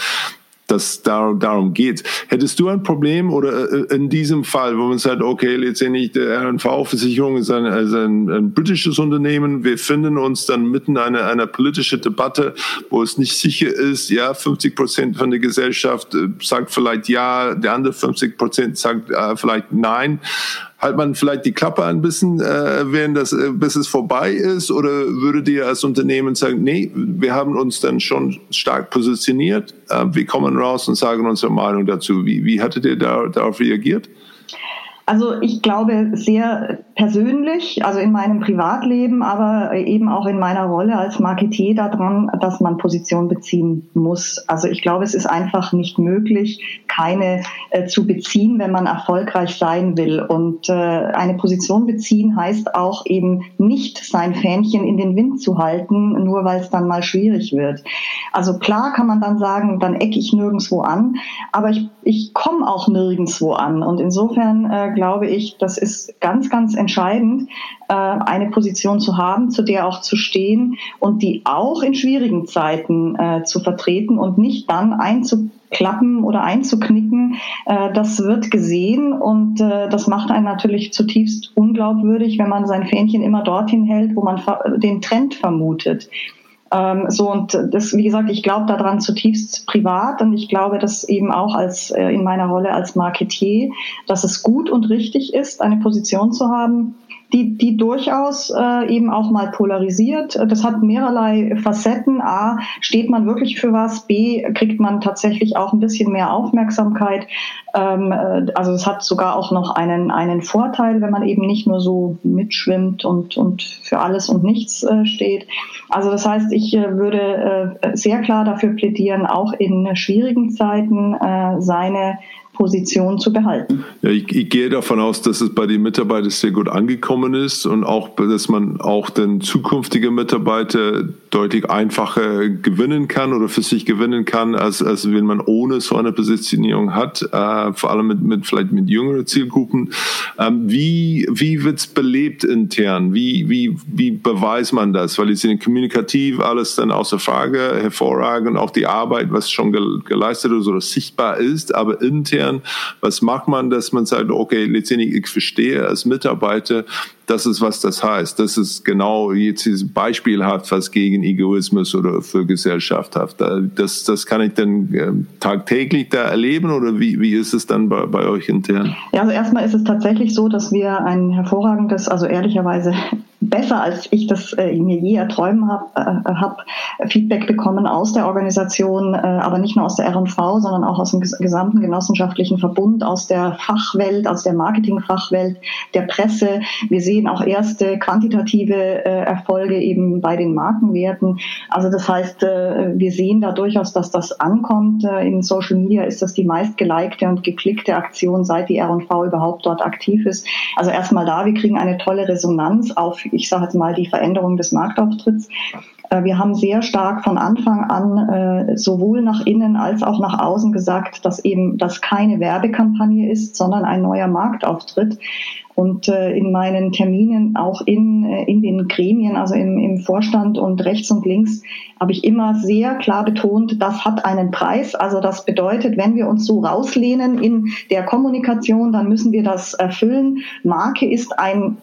dass da, darum geht. Hättest du ein Problem oder äh, in diesem Fall, wo man sagt, okay, letztendlich die RNV-Versicherung ist ein, also ein, ein, britisches Unternehmen, wir finden uns dann mitten einer, einer politischen Debatte, wo es nicht sicher ist, ja, 50 Prozent von der Gesellschaft äh, sagt vielleicht ja, der andere 50 Prozent sagt äh, vielleicht nein halt man vielleicht die Klappe ein bisschen, äh, während das, äh, bis es vorbei ist? Oder würdet ihr als Unternehmen sagen, nee, wir haben uns dann schon stark positioniert, äh, wir kommen raus und sagen unsere Meinung dazu. Wie, wie hattet ihr da, darauf reagiert? Also ich glaube sehr persönlich, also in meinem Privatleben, aber eben auch in meiner Rolle als Marketier daran, dass man Position beziehen muss. Also ich glaube, es ist einfach nicht möglich, keine äh, zu beziehen, wenn man erfolgreich sein will. Und äh, eine Position beziehen heißt auch eben nicht sein Fähnchen in den Wind zu halten, nur weil es dann mal schwierig wird. Also klar kann man dann sagen, dann ecke ich nirgendwo an, aber ich, ich komme auch nirgendwo an. Und insofern äh, glaube ich, das ist ganz, ganz entscheidend, äh, eine Position zu haben, zu der auch zu stehen und die auch in schwierigen Zeiten äh, zu vertreten und nicht dann einzuklappen oder einzuknicken. Äh, das wird gesehen und das macht einen natürlich zutiefst unglaubwürdig, wenn man sein Fähnchen immer dorthin hält, wo man den Trend vermutet. Ähm, so und das, wie gesagt, ich glaube daran zutiefst privat und ich glaube, dass eben auch als äh, in meiner Rolle als Marketier, dass es gut und richtig ist, eine Position zu haben, die, die durchaus äh, eben auch mal polarisiert. Das hat mehrerlei Facetten. A, steht man wirklich für was? B, kriegt man tatsächlich auch ein bisschen mehr Aufmerksamkeit. Ähm, äh, also es hat sogar auch noch einen, einen Vorteil, wenn man eben nicht nur so mitschwimmt und, und für alles und nichts äh, steht. Also das heißt, ich äh, würde äh, sehr klar dafür plädieren, auch in schwierigen Zeiten äh, seine Position zu behalten. Ja, ich, ich, gehe davon aus, dass es bei den Mitarbeitern sehr gut angekommen ist und auch, dass man auch den zukünftigen Mitarbeiter deutlich einfacher gewinnen kann oder für sich gewinnen kann, als, als wenn man ohne so eine Positionierung hat, äh, vor allem mit, mit vielleicht mit jüngeren Zielgruppen. Ähm, wie wie wird's belebt intern? Wie, wie, wie beweist man das? Weil es sind kommunikativ alles dann außer Frage, hervorragend, auch die Arbeit, was schon geleistet ist oder sichtbar ist, aber intern intern? Was macht man, dass man sagt, okay, letztendlich ich verstehe als Mitarbeiter, das ist, was das heißt. Das ist genau jetzt beispielhaft, was gegen Egoismus oder für Gesellschaft hat. Das, das kann ich dann äh, tagtäglich da erleben oder wie, wie ist es dann bei, bei euch intern? Ja, also erstmal ist es tatsächlich so, dass wir ein hervorragendes, also ehrlicherweise besser als ich das äh, mir je erträumen habe, äh, hab Feedback bekommen aus der Organisation, äh, aber nicht nur aus der R&V, sondern auch aus dem gesamten genossenschaftlichen Verbund, aus der Fachwelt, aus der Marketingfachwelt, der Presse. Wir sehen auch erste quantitative äh, Erfolge eben bei den Markenwerten. Also das heißt, äh, wir sehen da durchaus, dass das ankommt. Äh, in Social Media ist das die meistgelikte und geklickte Aktion, seit die R&V überhaupt dort aktiv ist. Also erstmal da, wir kriegen eine tolle Resonanz auf ich sage jetzt mal, die Veränderung des Marktauftritts. Wir haben sehr stark von Anfang an sowohl nach innen als auch nach außen gesagt, dass eben das keine Werbekampagne ist, sondern ein neuer Marktauftritt. Und äh, in meinen Terminen, auch in, in den Gremien, also im, im Vorstand und rechts und links, habe ich immer sehr klar betont, das hat einen Preis. Also das bedeutet, wenn wir uns so rauslehnen in der Kommunikation, dann müssen wir das erfüllen. Marke ist ein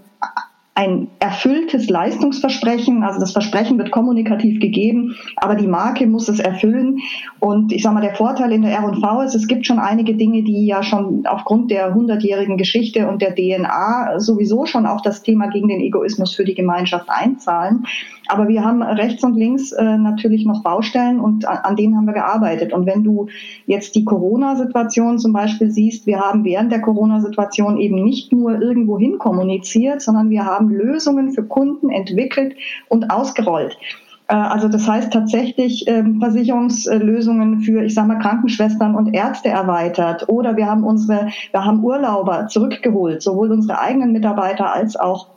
ein erfülltes Leistungsversprechen. Also das Versprechen wird kommunikativ gegeben, aber die Marke muss es erfüllen. Und ich sage mal, der Vorteil in der R&V ist, es gibt schon einige Dinge, die ja schon aufgrund der hundertjährigen Geschichte und der DNA sowieso schon auf das Thema gegen den Egoismus für die Gemeinschaft einzahlen. Aber wir haben rechts und links äh, natürlich noch Baustellen und an, denen haben wir gearbeitet. Und wenn du jetzt die Corona-Situation zum Beispiel siehst, wir haben während der Corona-Situation eben nicht nur irgendwo hin kommuniziert, sondern wir haben Lösungen für Kunden entwickelt und ausgerollt. Äh, also das heißt tatsächlich ähm, Versicherungslösungen für, ich sage mal, Krankenschwestern und Ärzte erweitert. Oder wir haben unsere, wir haben Urlauber zurückgeholt, sowohl unsere eigenen Mitarbeiter als auch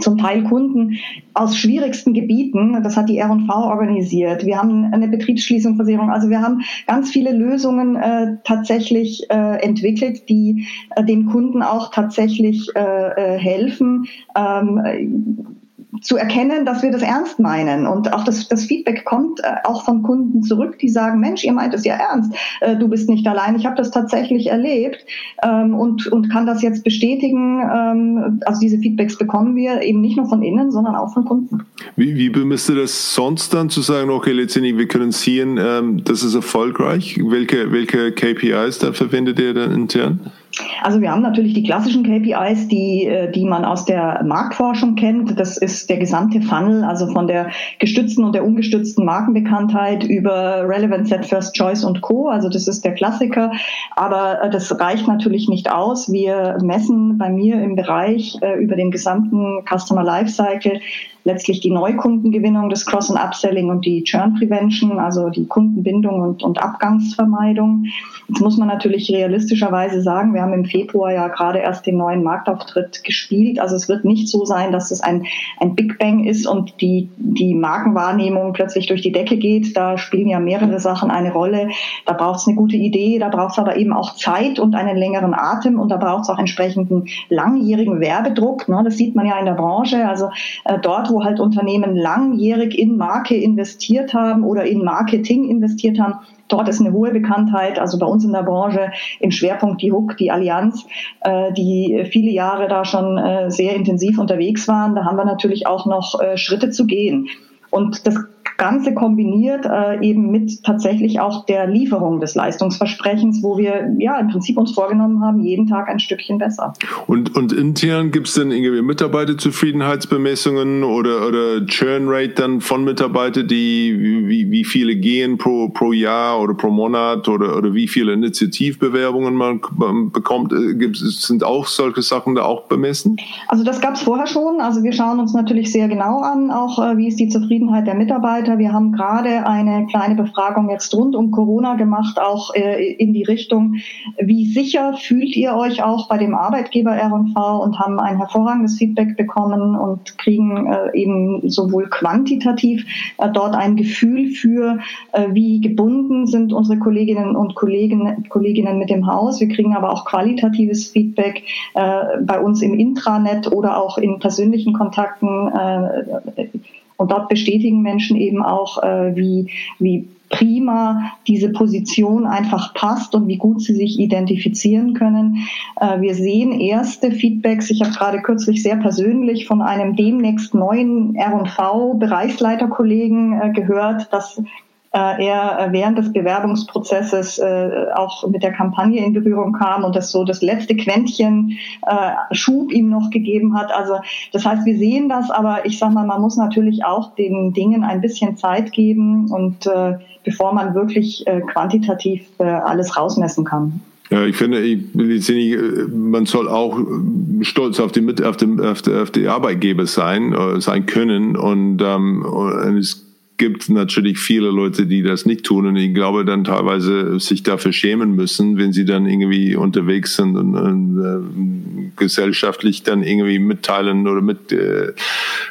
zum Teil Kunden aus schwierigsten Gebieten. Das hat die R&V organisiert. Wir haben eine Betriebsschließungsversicherung. Also wir haben ganz viele Lösungen äh, tatsächlich äh, entwickelt, die äh, den Kunden auch tatsächlich äh, äh helfen. Ähm, zu erkennen, dass wir das ernst meinen. Und auch das, das Feedback kommt äh, auch von Kunden zurück, die sagen, Mensch, ihr meint es ja ernst, äh, du bist nicht allein. Ich habe das tatsächlich erlebt ähm, und, und kann das jetzt bestätigen. Ähm, also diese Feedbacks bekommen wir eben nicht nur von innen, sondern auch von Kunden. Wie, wie bemisst du das sonst dann zu sagen, okay, letztendlich, wir können sehen, ähm, das ist erfolgreich? Welche, welche KPIs da verwendet ihr dann intern? Also wir haben natürlich die klassischen KPIs, die, äh, die man aus der Marktforschung kennt. Das ist der gesamte Funnel, also von der gestützten und der ungestützten Markenbekanntheit über Relevant Set First Choice und Co. Also das ist der Klassiker. Aber äh, das reicht natürlich nicht aus. Wir messen bei mir im Bereich äh, über den gesamten Customer Lifecycle letztlich die Neukundengewinnung, das Cross- und Upselling und die Churn Prevention, also die Kundenbindung und, und Abgangsvermeidung. Jetzt muss man natürlich realistischerweise sagen, wir haben im Februar ja gerade erst den neuen Marktauftritt gespielt. Also es wird nicht so sein, dass es ein, ein Big Bang ist und die, die Markenwahrnehmung plötzlich durch die Decke geht. Da spielen ja mehrere Sachen eine Rolle. Da braucht es eine gute Idee, da braucht es aber eben auch Zeit und einen längeren Atem und da braucht es auch entsprechenden langjährigen Werbedruck. Ne? Das sieht man ja in der Branche. Also äh, dort, wo halt Unternehmen langjährig in Marke investiert haben oder in Marketing investiert haben. Dort ist eine hohe Bekanntheit, also bei uns in der Branche im Schwerpunkt die Hook, die Allianz, äh, die viele Jahre da schon äh, sehr intensiv unterwegs waren. Da haben wir natürlich auch noch äh, Schritte zu gehen. Und das Ganze kombiniert äh, eben mit tatsächlich auch der Lieferung des Leistungsversprechens, wo wir ja im Prinzip uns vorgenommen haben, jeden Tag ein Stückchen besser. Und, und intern gibt es denn irgendwie Mitarbeiterzufriedenheitsbemessungen oder, oder Churn Rate dann von Mitarbeitern, die wie, wie viele gehen pro, pro Jahr oder pro Monat oder, oder wie viele Initiativbewerbungen man bekommt? Äh, Gibt's, sind auch solche Sachen da auch bemessen? Also das gab es vorher schon. Also wir schauen uns natürlich sehr genau an, auch äh, wie ist die Zufriedenheit der Mitarbeiter weiter. Wir haben gerade eine kleine Befragung jetzt rund um Corona gemacht, auch äh, in die Richtung, wie sicher fühlt ihr euch auch bei dem Arbeitgeber R&V und haben ein hervorragendes Feedback bekommen und kriegen äh, eben sowohl quantitativ äh, dort ein Gefühl für, äh, wie gebunden sind unsere Kolleginnen und Kollegen, Kolleginnen mit dem Haus. Wir kriegen aber auch qualitatives Feedback äh, bei uns im Intranet oder auch in persönlichen Kontakten äh, und dort bestätigen Menschen eben auch, äh, wie, wie prima diese Position einfach passt und wie gut sie sich identifizieren können. Äh, wir sehen erste Feedbacks. Ich habe gerade kürzlich sehr persönlich von einem demnächst neuen R&V-Bereichsleiterkollegen äh, gehört, dass er äh, während des Bewerbungsprozesses äh, auch mit der Kampagne in Berührung kam und das so das letzte Quäntchen Schub ihm noch gegeben hat. Also das heißt, wir sehen das, aber ich sage mal, man muss natürlich auch den Dingen ein bisschen Zeit geben und bevor man wirklich quantitativ alles rausmessen kann. Ja, ich finde, man soll auch stolz auf die, auf die, auf die Arbeitgeber sein, sein können und, ähm, und es gibt natürlich viele Leute, die das nicht tun und ich glaube dann teilweise sich dafür schämen müssen, wenn sie dann irgendwie unterwegs sind und, und äh, gesellschaftlich dann irgendwie mitteilen oder mit äh,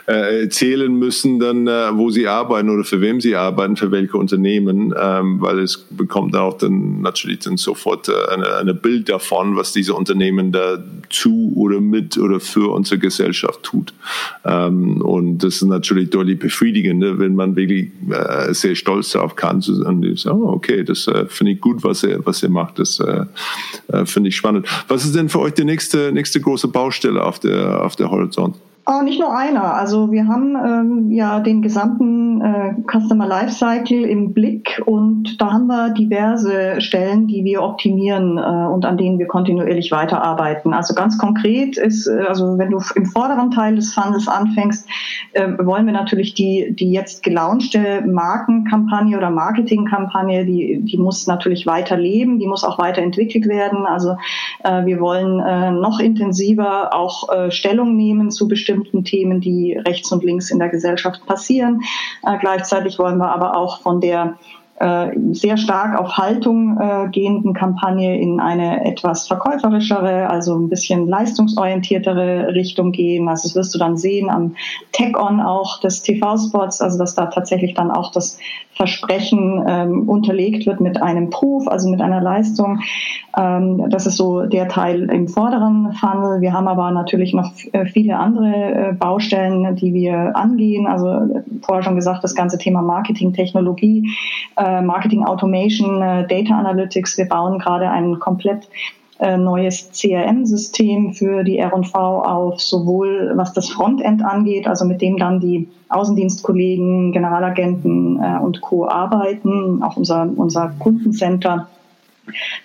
äh, erzählen müssen, dann äh, wo sie arbeiten oder für wem sie arbeiten, für welche Unternehmen, ähm, weil es bekommt auch dann natürlich dann sofort äh, eine, eine Bild davon, was diese Unternehmen da zu oder mit oder für unsere Gesellschaft tut. Ähm, und das ist natürlich deutlich befriedigender, wenn man wirklich äh, sehr stolz darauf kann. Und so, oh, okay, das äh, finde ich gut, was er, was er macht. Das äh, äh, finde ich spannend. Was ist denn für euch die nächste, nächste große Baustelle auf der, auf der Horizont? Oh, nicht nur einer. Also wir haben ähm, ja den gesamten äh, Customer Lifecycle im Blick und da haben wir diverse Stellen, die wir optimieren äh, und an denen wir kontinuierlich weiterarbeiten. Also ganz konkret ist, äh, also wenn du im vorderen Teil des Funnels anfängst, äh, wollen wir natürlich die, die jetzt gelaunchte Markenkampagne oder Marketingkampagne, die, die muss natürlich weiterleben, die muss auch weiterentwickelt werden. Also äh, wir wollen äh, noch intensiver auch äh, Stellung nehmen zu bestimmten bestimmten Themen, die rechts und links in der Gesellschaft passieren. Äh, gleichzeitig wollen wir aber auch von der äh, sehr stark auf Haltung äh, gehenden Kampagne in eine etwas verkäuferischere, also ein bisschen leistungsorientiertere Richtung gehen. Also das wirst du dann sehen am Tech-On auch des TV-Spots, also dass da tatsächlich dann auch das Versprechen ähm, unterlegt wird mit einem Proof, also mit einer Leistung. Ähm, das ist so der Teil im vorderen Funnel. Wir haben aber natürlich noch äh, viele andere äh, Baustellen, die wir angehen. Also äh, vorher schon gesagt, das ganze Thema Marketing, Technologie, äh, Marketing Automation, äh, Data Analytics. Wir bauen gerade ein komplett neues CRM-System für die R&V auf, sowohl was das Frontend angeht, also mit dem dann die Außendienstkollegen, Generalagenten äh, und Co. arbeiten, auch unser, unser Kundencenter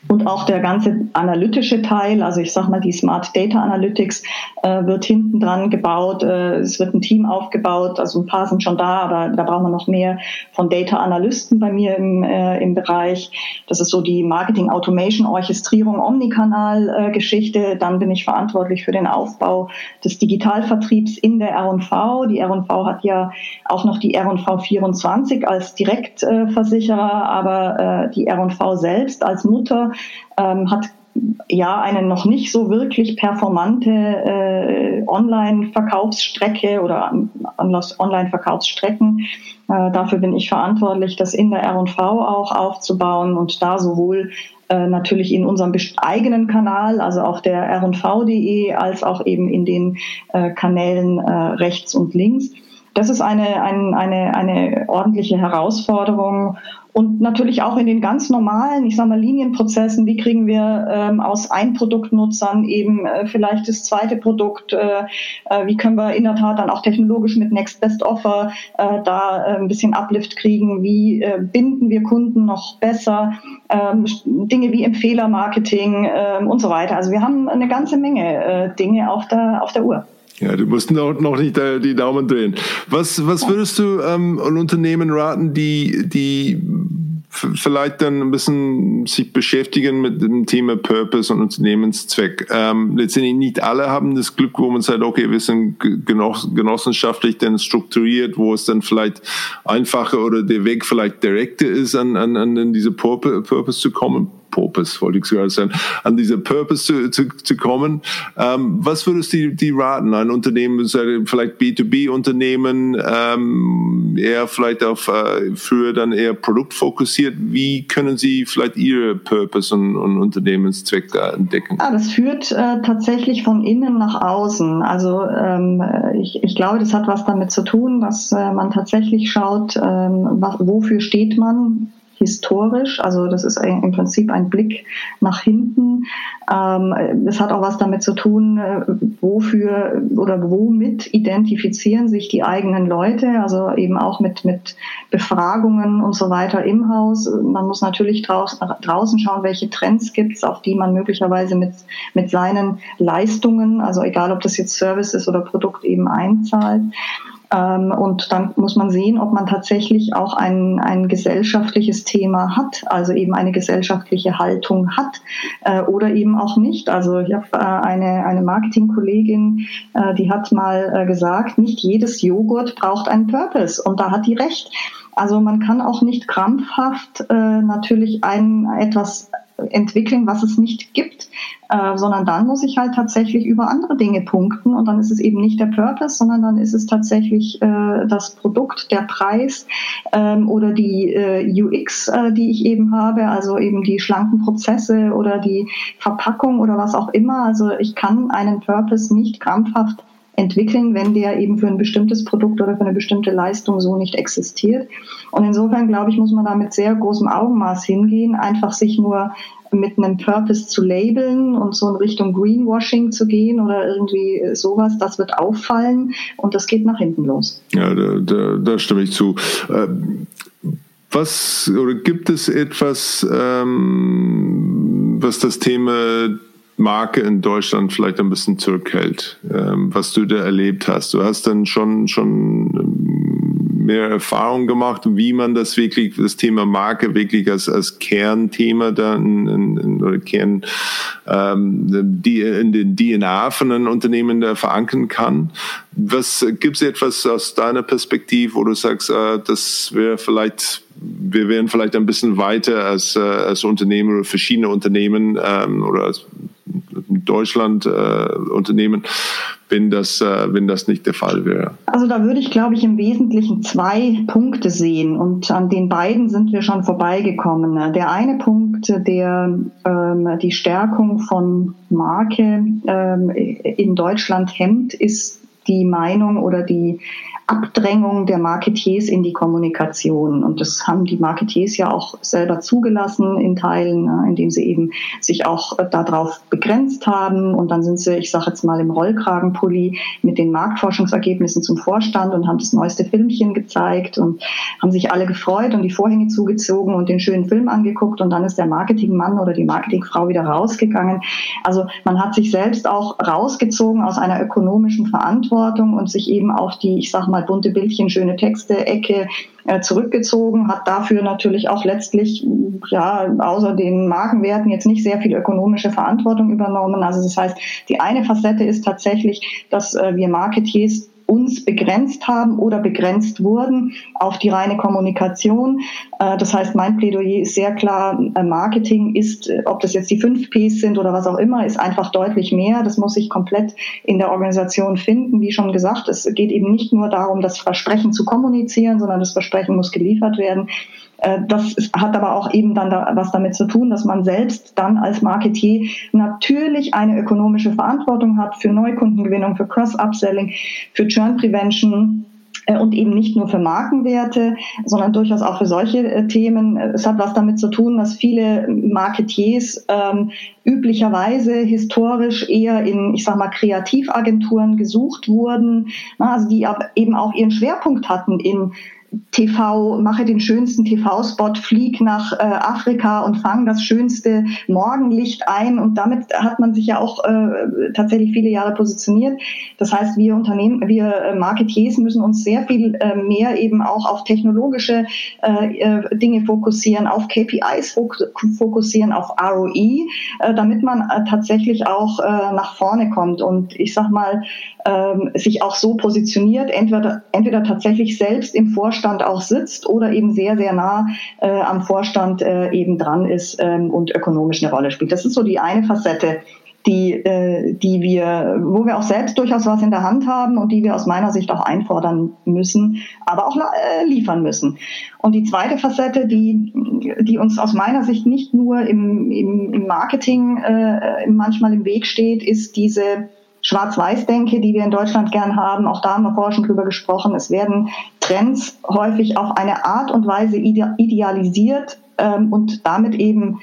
und auch der ganze analytische Teil, also ich sage mal, die Smart Data Analytics äh, wird hinten dran gebaut. Äh, es wird ein Team aufgebaut, also ein paar sind schon da, aber da brauchen wir noch mehr von Data Analysten bei mir im, äh, im Bereich. Das ist so die Marketing Automation, Orchestrierung, Omnikanal-Geschichte. Dann bin ich verantwortlich für den Aufbau des Digitalvertriebs in der R&V. Die R&V hat ja auch noch die R&V 24 als Direktversicherer, aber äh, die R&V selbst als Mutter ähm, hat ja eine noch nicht so wirklich performante äh, Online-Verkaufsstrecke oder Online-Verkaufsstrecken. Äh, dafür bin ich verantwortlich, das in der R&V auch aufzubauen und da sowohl äh, natürlich in unserem eigenen Kanal, also auf der rv.de, als auch eben in den äh, Kanälen äh, rechts und links. Das ist eine, eine, eine, eine ordentliche Herausforderung und natürlich auch in den ganz normalen, ich sage mal, Linienprozessen, wie kriegen wir ähm, aus Ein-Produkt-Nutzern eben äh, vielleicht das zweite Produkt, äh, äh, wie können wir in der Tat dann auch technologisch mit Next Best Offer äh, da äh, ein bisschen Uplift kriegen, wie äh, binden wir Kunden noch besser, ähm, Dinge wie Empfehlermarketing äh, und so weiter. Also wir haben eine ganze Menge äh, Dinge auf der, auf der Uhr. Ja, du musst noch, noch nicht die Daumen drehen. Was, was würdest du ähm, an Unternehmen raten, die, die vielleicht dann ein bisschen sich beschäftigen mit dem Thema Purpose und Unternehmenszweck. Ähm, letztendlich nicht alle haben das Glück, wo man sagt, okay, wir sind genoss genossenschaftlich dann strukturiert, wo es dann vielleicht einfacher oder der Weg vielleicht direkter ist, an, an, an diese Purpose zu kommen. Purpose, wollte ich sogar sagen, an diese Purpose zu, zu, zu kommen. Ähm, was würdest du die raten? Ein Unternehmen, vielleicht B2B-Unternehmen, ähm, eher vielleicht auf äh, früher dann eher produktfokussiert. Wie können sie vielleicht ihre Purpose und, und Unternehmenszweck da entdecken? Ah, das führt äh, tatsächlich von innen nach außen. Also ähm, ich, ich glaube, das hat was damit zu tun, dass äh, man tatsächlich schaut, ähm, was, wofür steht man historisch. Also das ist im Prinzip ein Blick nach hinten. Ähm, es hat auch was damit zu tun, äh, wofür oder womit identifizieren sich die eigenen Leute. Also eben auch mit, mit Befragungen und so weiter im Haus. Man muss natürlich draußen, draußen schauen, welche Trends gibt es, auf die man möglicherweise mit, mit seinen Leistungen, also egal ob das jetzt Service ist oder Produkt eben einzahlt. Ähm, und dann muss man sehen, ob man tatsächlich auch ein, ein gesellschaftliches Thema hat, also eben eine gesellschaftliche Haltung hat äh, oder eben auch nicht. Also ich habe äh, eine, eine Marketingkollegin, äh, die hat mal gesagt, nicht jedes Joghurt braucht einen Purpose. Und da hat die recht. Also man kann auch nicht krampfhaft natürlich ein etwas entwickeln, was es nicht gibt, äh, sondern dann muss ich halt tatsächlich über andere Dinge punkten und dann ist es eben nicht der Purpose, sondern dann ist es tatsächlich äh, das Produkt, der Preis ähm, oder die äh, UX, äh, die ich eben habe, also eben die schlanken Prozesse oder die Verpackung oder was auch immer. Also ich kann einen Purpose nicht krampfhaft entwickeln, wenn der eben für ein bestimmtes Produkt oder für eine bestimmte Leistung so nicht existiert. Und insofern, glaube ich, muss man da mit sehr großem Augenmaß hingehen, einfach sich nur mit einem Purpose zu labeln und so in Richtung Greenwashing zu gehen oder irgendwie sowas, das wird auffallen und das geht nach hinten los. Ja, da, da, da stimme ich zu. Ähm, was oder gibt es etwas, ähm, was das Thema Marke in Deutschland vielleicht ein bisschen zurückhält, ähm, was du da erlebt hast. Du hast dann schon, schon ähm, mehr Erfahrung gemacht, wie man das wirklich, das Thema Marke wirklich als, als Kernthema dann in, in, oder Kern ähm, die in den DNA von einem Unternehmen da verankern kann. Was gibt es etwas aus deiner Perspektive, wo du sagst, äh, das wäre vielleicht wir wären vielleicht ein bisschen weiter als, äh, als Unternehmen oder verschiedene Unternehmen ähm, oder als Deutschland äh, Unternehmen, wenn das, äh, wenn das nicht der Fall wäre? Also da würde ich, glaube ich, im Wesentlichen zwei Punkte sehen und an den beiden sind wir schon vorbeigekommen. Der eine Punkt, der ähm, die Stärkung von Marke ähm, in Deutschland hemmt, ist die Meinung oder die Abdrängung der Marketiers in die Kommunikation. Und das haben die Marketiers ja auch selber zugelassen in Teilen, ne, indem sie eben sich auch äh, darauf begrenzt haben. Und dann sind sie, ich sage jetzt mal, im Rollkragenpulli mit den Marktforschungsergebnissen zum Vorstand und haben das neueste Filmchen gezeigt und haben sich alle gefreut und die Vorhänge zugezogen und den schönen Film angeguckt. Und dann ist der Marketingmann oder die Marketingfrau wieder rausgegangen. Also man hat sich selbst auch rausgezogen aus einer ökonomischen Verantwortung und sich eben auf die, ich sage mal, bunte Bildchen, schöne Texte, Ecke äh, zurückgezogen, hat dafür natürlich auch letztlich, ja, außer den Markenwerten jetzt nicht sehr viel ökonomische Verantwortung übernommen. Also das heißt, die eine Facette ist tatsächlich, dass äh, wir Marketiers uns begrenzt haben oder begrenzt wurden auf die reine Kommunikation. Äh, das heißt, mein Plädoyer ist sehr klar, äh, Marketing ist, äh, ob das jetzt die fünf Ps sind oder was auch immer, ist einfach deutlich mehr. Das muss sich komplett in der Organisation finden. Wie schon gesagt, es geht eben nicht nur darum, das Versprechen zu kommunizieren, sondern das Versprechen muss geliefert werden. Äh, das hat aber auch eben dann da was damit zu tun, dass man selbst dann als Marketier natürlich eine ökonomische Verantwortung hat für Neukundengewinnung, für Cross-Upselling, für Churn Prevention, äh, und eben nicht nur für Markenwerte, sondern durchaus auch für solche äh, Themen. Es hat was damit zu tun, dass viele Marketiers ähm, üblicherweise historisch eher in, ich sag mal, Kreativagenturen gesucht wurden, also die eben auch ihren Schwerpunkt hatten in TV, mache den schönsten TV-Spot, flieg nach äh, Afrika und fang das schönste Morgenlicht ein. Und damit hat man sich ja auch äh, tatsächlich viele Jahre positioniert. Das heißt, wir Unternehmen, wir äh, Marketiers müssen uns sehr viel äh, mehr eben auch auf technologische äh, äh Dinge fokussieren, auf KPIs fokussieren, auf ROI, damit man tatsächlich auch nach vorne kommt. Und ich sag mal, ähm, sich auch so positioniert, entweder, entweder tatsächlich selbst im Vorstand auch sitzt oder eben sehr, sehr nah äh, am Vorstand äh, eben dran ist ähm, und ökonomisch eine Rolle spielt. Das ist so die eine Facette, die, äh, die wir, wo wir auch selbst durchaus was in der Hand haben und die wir aus meiner Sicht auch einfordern müssen, aber auch äh, liefern müssen. Und die zweite Facette, die, die uns aus meiner Sicht nicht nur im, im, im Marketing äh, manchmal im Weg steht, ist diese Schwarz-Weiß-Denke, die wir in Deutschland gern haben. Auch da haben wir schon drüber gesprochen. Es werden Trends häufig auf eine Art und Weise idealisiert, ähm, und damit eben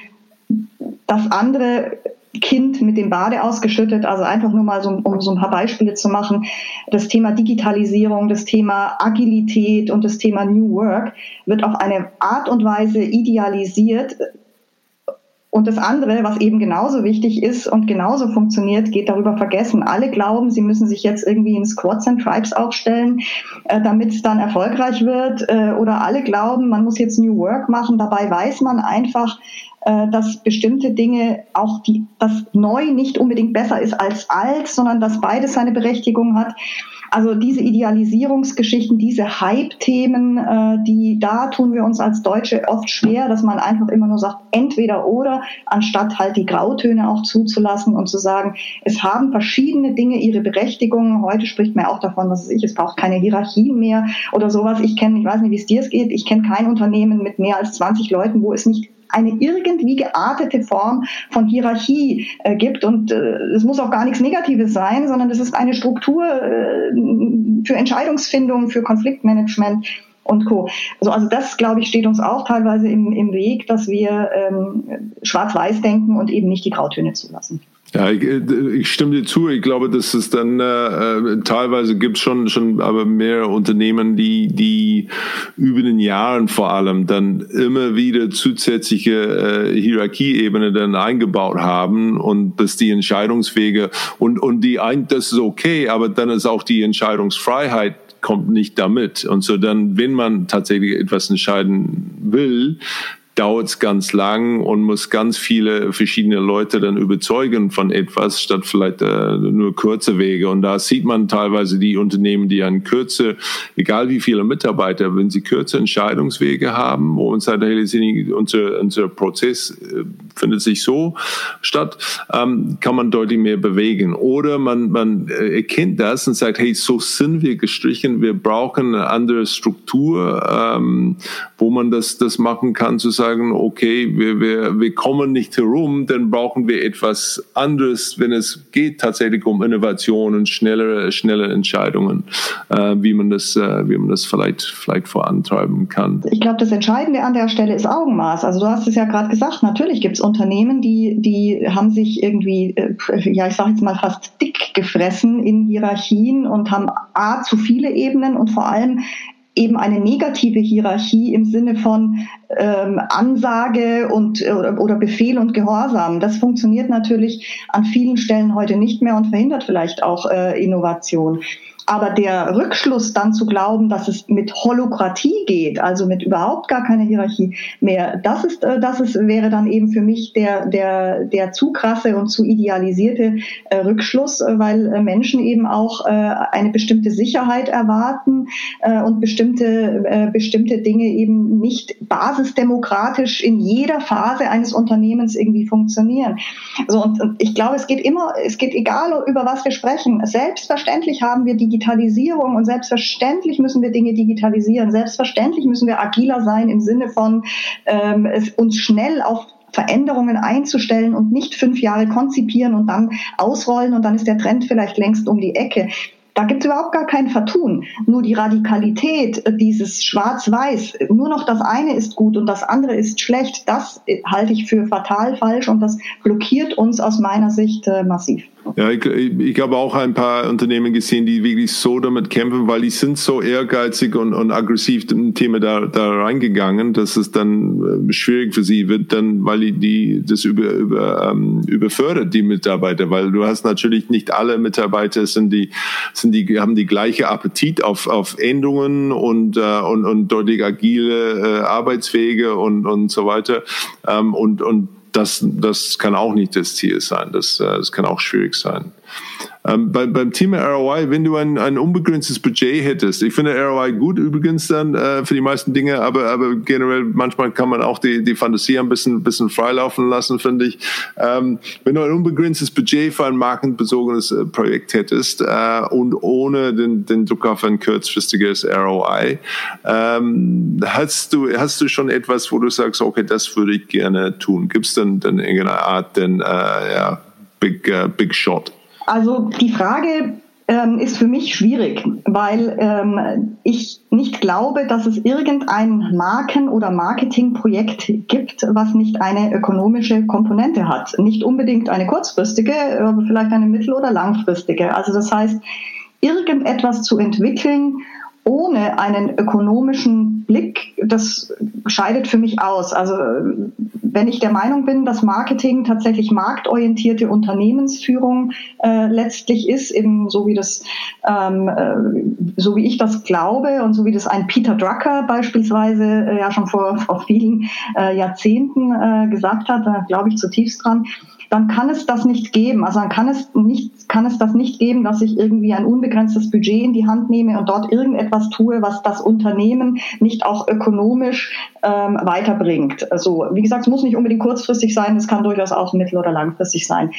das andere Kind mit dem Bade ausgeschüttet. Also einfach nur mal so, um so ein paar Beispiele zu machen. Das Thema Digitalisierung, das Thema Agilität und das Thema New Work wird auf eine Art und Weise idealisiert, und das andere, was eben genauso wichtig ist und genauso funktioniert, geht darüber vergessen. Alle glauben, sie müssen sich jetzt irgendwie in Squads and Tribes aufstellen, äh, damit es dann erfolgreich wird. Äh, oder alle glauben, man muss jetzt New Work machen. Dabei weiß man einfach, äh, dass bestimmte Dinge auch die, das neu nicht unbedingt besser ist als alt, sondern dass beides seine Berechtigung hat. Also diese Idealisierungsgeschichten, diese Hype-Themen, äh, die da tun wir uns als Deutsche oft schwer, dass man einfach immer nur sagt, entweder oder, anstatt halt die Grautöne auch zuzulassen und zu sagen, es haben verschiedene Dinge ihre Berechtigung. Heute spricht man auch davon, dass ich, es braucht keine Hierarchien mehr oder sowas. Ich kenne, ich weiß nicht, wie es dir geht, ich kenne kein Unternehmen mit mehr als 20 Leuten, wo es nicht eine irgendwie geartete Form von Hierarchie äh, gibt. Und äh, es muss auch gar nichts Negatives sein, sondern es ist eine Struktur äh, für Entscheidungsfindung, für Konfliktmanagement und Co. Also, also das, glaube ich, steht uns auch teilweise im, im Weg, dass wir ähm, schwarz-weiß denken und eben nicht die Grautöne zulassen. Ja, ich, ich, stimme dir zu. Ich glaube, dass es dann äh, teilweise gibt schon schon aber mehr Unternehmen, die die über den Jahren vor allem dann immer wieder zusätzliche äh, Hierarchieebene dann eingebaut haben und dass die Entscheidungswege und und die ein das ist okay, aber dann ist auch die Entscheidungsfreiheit kommt nicht damit. Und so dann, wenn man tatsächlich etwas entscheiden will, dauert es ganz lang und muss ganz viele verschiedene Leute dann überzeugen von etwas, statt vielleicht äh, nur kurze Wege. Und da sieht man teilweise die Unternehmen, die an kürze, egal wie viele Mitarbeiter, wenn sie kürze Entscheidungswege haben, wo uns hey, unser, unser Prozess äh, findet sich so statt, ähm, kann man deutlich mehr bewegen. Oder man, man äh, erkennt das und sagt, hey, so sind wir gestrichen, wir brauchen eine andere Struktur, ähm, wo man das, das machen kann, zu sagen, sagen, okay, wir, wir, wir kommen nicht herum, dann brauchen wir etwas anderes, wenn es geht tatsächlich um Innovationen, schnellere, schnelle Entscheidungen, äh, wie man das, äh, wie man das vielleicht, vielleicht vorantreiben kann. Ich glaube, das Entscheidende an der Stelle ist Augenmaß. Also du hast es ja gerade gesagt, natürlich gibt es Unternehmen, die, die haben sich irgendwie, äh, ja, ich sage jetzt mal fast dick gefressen in Hierarchien und haben A, zu viele Ebenen und vor allem eben eine negative Hierarchie im Sinne von ähm, Ansage und oder, oder Befehl und Gehorsam. Das funktioniert natürlich an vielen Stellen heute nicht mehr und verhindert vielleicht auch äh, Innovation. Aber der Rückschluss dann zu glauben, dass es mit Holokratie geht, also mit überhaupt gar keiner Hierarchie mehr, das ist, äh, das ist, wäre dann eben für mich der, der, der zu krasse und zu idealisierte äh, Rückschluss, äh, weil Menschen eben auch eine bestimmte Sicherheit erwarten und bestimmte, bestimmte Dinge eben nicht basisdemokratisch in jeder Phase eines Unternehmens irgendwie funktionieren. So, und, und ich glaube, es geht immer, es geht egal, über was wir sprechen. Selbstverständlich haben wir die Digitalisierung und selbstverständlich müssen wir Dinge digitalisieren. Selbstverständlich müssen wir agiler sein im Sinne von ähm, uns schnell auf Veränderungen einzustellen und nicht fünf Jahre konzipieren und dann ausrollen und dann ist der Trend vielleicht längst um die Ecke. Da gibt es überhaupt gar kein Vertun. Nur die Radikalität, äh, dieses Schwarz-Weiß, nur noch das eine ist gut und das andere ist schlecht, das äh, halte ich für fatal falsch und das blockiert uns aus meiner Sicht äh, massiv. Ja, ich, ich habe auch ein paar Unternehmen gesehen, die wirklich so damit kämpfen, weil die sind so ehrgeizig und, und aggressiv im Thema da, da reingegangen, dass es dann schwierig für sie wird, dann, weil die, die das über, über, ähm, überfördert, die Mitarbeiter, weil du hast natürlich nicht alle Mitarbeiter sind die, sind sind die, haben die gleiche Appetit auf, auf Änderungen und, äh, und, und deutlich agile äh, Arbeitswege und, und so weiter. Ähm, und, und das, das kann auch nicht das Ziel sein. Das, äh, das kann auch schwierig sein. Ähm, bei, beim Thema ROI, wenn du ein, ein unbegrenztes Budget hättest, ich finde ROI gut übrigens dann äh, für die meisten Dinge, aber, aber generell manchmal kann man auch die, die Fantasie ein bisschen, bisschen freilaufen lassen, finde ich. Ähm, wenn du ein unbegrenztes Budget für ein markenbezogenes äh, Projekt hättest äh, und ohne den, den Druck auf ein kurzfristiges ROI, ähm, hast, du, hast du schon etwas, wo du sagst, okay, das würde ich gerne tun? Gibt es denn, denn irgendeine Art, denn, äh, ja, Big, uh, Big Shot? Also die Frage ähm, ist für mich schwierig, weil ähm, ich nicht glaube, dass es irgendein Marken- oder Marketingprojekt gibt, was nicht eine ökonomische Komponente hat. Nicht unbedingt eine kurzfristige, aber vielleicht eine mittel- oder langfristige. Also das heißt, irgendetwas zu entwickeln, ohne einen ökonomischen Blick, das scheidet für mich aus. Also wenn ich der Meinung bin, dass Marketing tatsächlich marktorientierte Unternehmensführung äh, letztlich ist, eben so wie das, ähm, äh, so wie ich das glaube und so wie das ein Peter Drucker beispielsweise äh, ja schon vor, vor vielen äh, Jahrzehnten äh, gesagt hat, da glaube ich zutiefst dran, dann kann es das nicht geben. Also dann kann es nicht, kann es das nicht geben, dass ich irgendwie ein unbegrenztes Budget in die Hand nehme und dort irgendetwas tue, was das Unternehmen nicht auch ökonomisch ähm, weiterbringt. Also wie gesagt, es muss nicht unbedingt kurzfristig sein, es kann durchaus auch mittel- oder langfristig sein.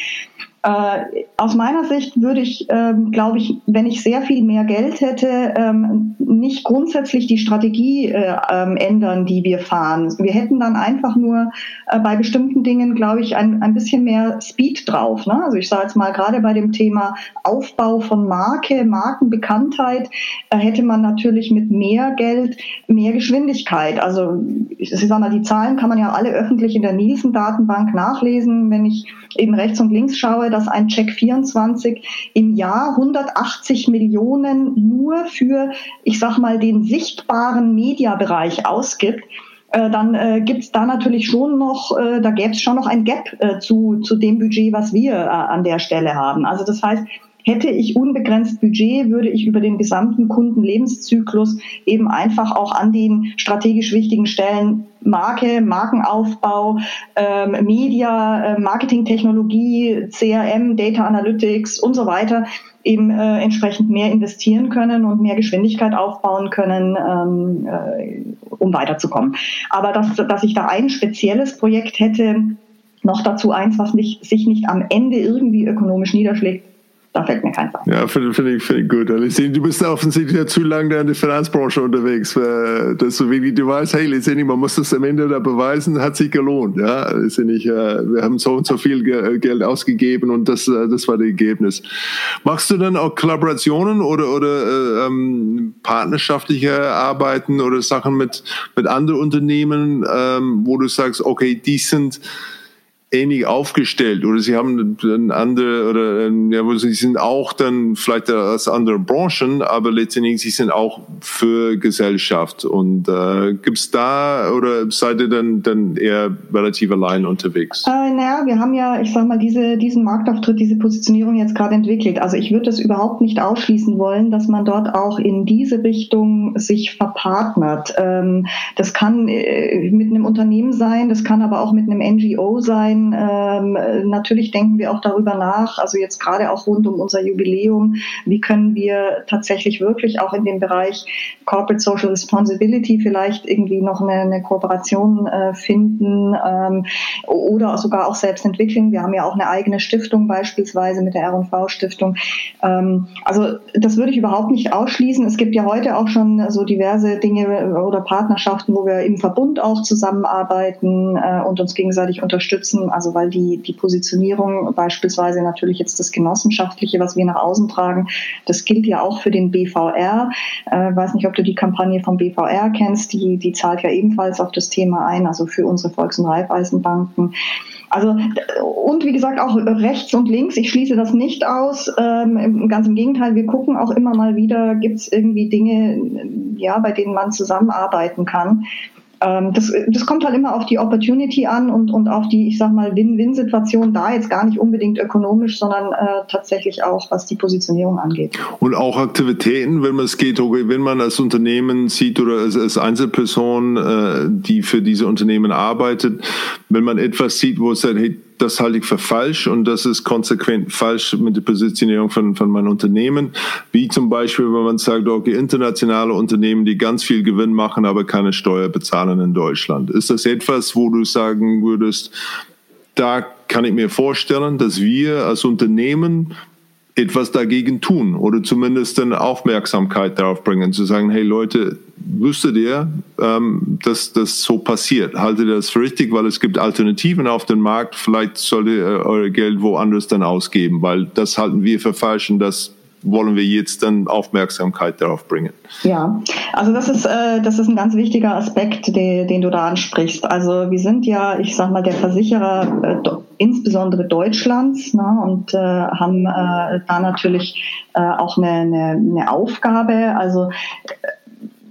Äh, aus meiner Sicht würde ich, ähm, glaube ich, wenn ich sehr viel mehr Geld hätte, ähm, nicht grundsätzlich die Strategie äh, ähm, ändern, die wir fahren. Wir hätten dann einfach nur äh, bei bestimmten Dingen, glaube ich, ein, ein bisschen mehr Speed drauf. Ne? Also ich sage jetzt mal gerade bei dem Thema Aufbau von Marke, Markenbekanntheit, äh, hätte man natürlich mit mehr Geld mehr Geschwindigkeit. Also ich, ich sage mal, die Zahlen kann man ja alle öffentlich in der Nielsen-Datenbank nachlesen. Wenn ich eben rechts und links schaue, dass ein Check 24 im Jahr 180 Millionen nur für, ich sag mal, den sichtbaren Mediabereich ausgibt, äh, dann äh, gibt es da natürlich schon noch, äh, da gäbe es schon noch ein Gap äh, zu, zu dem Budget, was wir äh, an der Stelle haben. Also das heißt, Hätte ich unbegrenzt Budget, würde ich über den gesamten Kundenlebenszyklus eben einfach auch an den strategisch wichtigen Stellen Marke, Markenaufbau, ähm, Media, äh, Marketingtechnologie, CRM, Data Analytics und so weiter eben äh, entsprechend mehr investieren können und mehr Geschwindigkeit aufbauen können, ähm, äh, um weiterzukommen. Aber dass, dass ich da ein spezielles Projekt hätte, noch dazu eins, was nicht, sich nicht am Ende irgendwie ökonomisch niederschlägt, da fällt mir kein. Ja, finde find ich, find ich gut. Letztendlich, du bist offensichtlich ja zu lange in der Finanzbranche unterwegs, dass du wirklich, du weißt, hey, letztendlich, man muss das am Ende da beweisen, hat sich gelohnt. Ja, letztendlich, wir haben so und so viel Geld ausgegeben und das, das war das Ergebnis. Machst du dann auch Kollaborationen oder, oder ähm, partnerschaftliche Arbeiten oder Sachen mit, mit anderen Unternehmen, ähm, wo du sagst, okay, die sind, ähnlich aufgestellt oder sie haben ein andere oder ja, sie sind auch dann vielleicht aus anderen Branchen, aber letztendlich sie sind auch für Gesellschaft und äh, gibt's da oder seid ihr dann dann eher relativ allein unterwegs? Äh, naja, wir haben ja, ich sag mal, diese, diesen Marktauftritt, diese Positionierung jetzt gerade entwickelt. Also ich würde das überhaupt nicht ausschließen wollen, dass man dort auch in diese Richtung sich verpartnert. Ähm, das kann äh, mit einem Unternehmen sein, das kann aber auch mit einem NGO sein ähm, natürlich denken wir auch darüber nach, also jetzt gerade auch rund um unser Jubiläum, wie können wir tatsächlich wirklich auch in dem Bereich Corporate Social Responsibility vielleicht irgendwie noch eine, eine Kooperation äh, finden ähm, oder sogar auch selbst entwickeln. Wir haben ja auch eine eigene Stiftung beispielsweise mit der R&V Stiftung. Ähm, also das würde ich überhaupt nicht ausschließen. Es gibt ja heute auch schon so diverse Dinge oder Partnerschaften, wo wir im Verbund auch zusammenarbeiten äh, und uns gegenseitig unterstützen also weil die, die Positionierung beispielsweise natürlich jetzt das Genossenschaftliche, was wir nach außen tragen, das gilt ja auch für den BVR. Äh, weiß nicht, ob du die Kampagne vom BVR kennst, die, die zahlt ja ebenfalls auf das Thema ein, also für unsere Volks- und Raiffeisenbanken. Also und wie gesagt auch rechts und links, ich schließe das nicht aus. Ähm, ganz im Gegenteil, wir gucken auch immer mal wieder, gibt es irgendwie Dinge, ja, bei denen man zusammenarbeiten kann das, das kommt halt immer auf die Opportunity an und, und auf die, ich sag mal, Win-Win-Situation da jetzt gar nicht unbedingt ökonomisch, sondern äh, tatsächlich auch, was die Positionierung angeht. Und auch Aktivitäten, wenn man es geht, wenn man als Unternehmen sieht oder als, als Einzelperson, äh, die für diese Unternehmen arbeitet, wenn man etwas sieht, wo es sagt, hey, das halte ich für falsch und das ist konsequent falsch mit der Positionierung von, von meinem Unternehmen. Wie zum Beispiel, wenn man sagt, okay, internationale Unternehmen, die ganz viel Gewinn machen, aber keine Steuer bezahlen in Deutschland. Ist das etwas, wo du sagen würdest, da kann ich mir vorstellen, dass wir als Unternehmen etwas dagegen tun oder zumindest eine Aufmerksamkeit darauf bringen, zu sagen, hey Leute, wüsstet ihr, ähm, dass das so passiert? Haltet ihr das für richtig, weil es gibt Alternativen auf dem Markt, vielleicht solltet ihr euer Geld woanders dann ausgeben, weil das halten wir für falsch und das wollen wir jetzt dann Aufmerksamkeit darauf bringen. Ja, also das ist, äh, das ist ein ganz wichtiger Aspekt, den, den du da ansprichst. Also wir sind ja, ich sag mal, der Versicherer äh, insbesondere Deutschlands ne, und äh, haben äh, da natürlich äh, auch eine, eine, eine Aufgabe. Also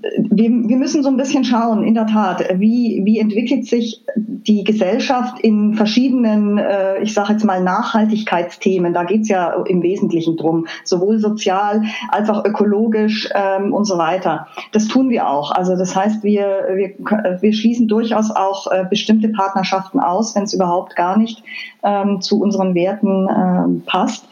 wir, wir müssen so ein bisschen schauen, in der Tat, wie, wie entwickelt sich die Gesellschaft in verschiedenen, äh, ich sage jetzt mal, Nachhaltigkeitsthemen. Da geht's ja im Wesentlichen drum, sowohl sozial als auch ökologisch ähm, und so weiter. Das tun wir auch. Also das heißt, wir, wir, wir schließen durchaus auch äh, bestimmte Partnerschaften aus, wenn es überhaupt gar nicht ähm, zu unseren Werten ähm, passt.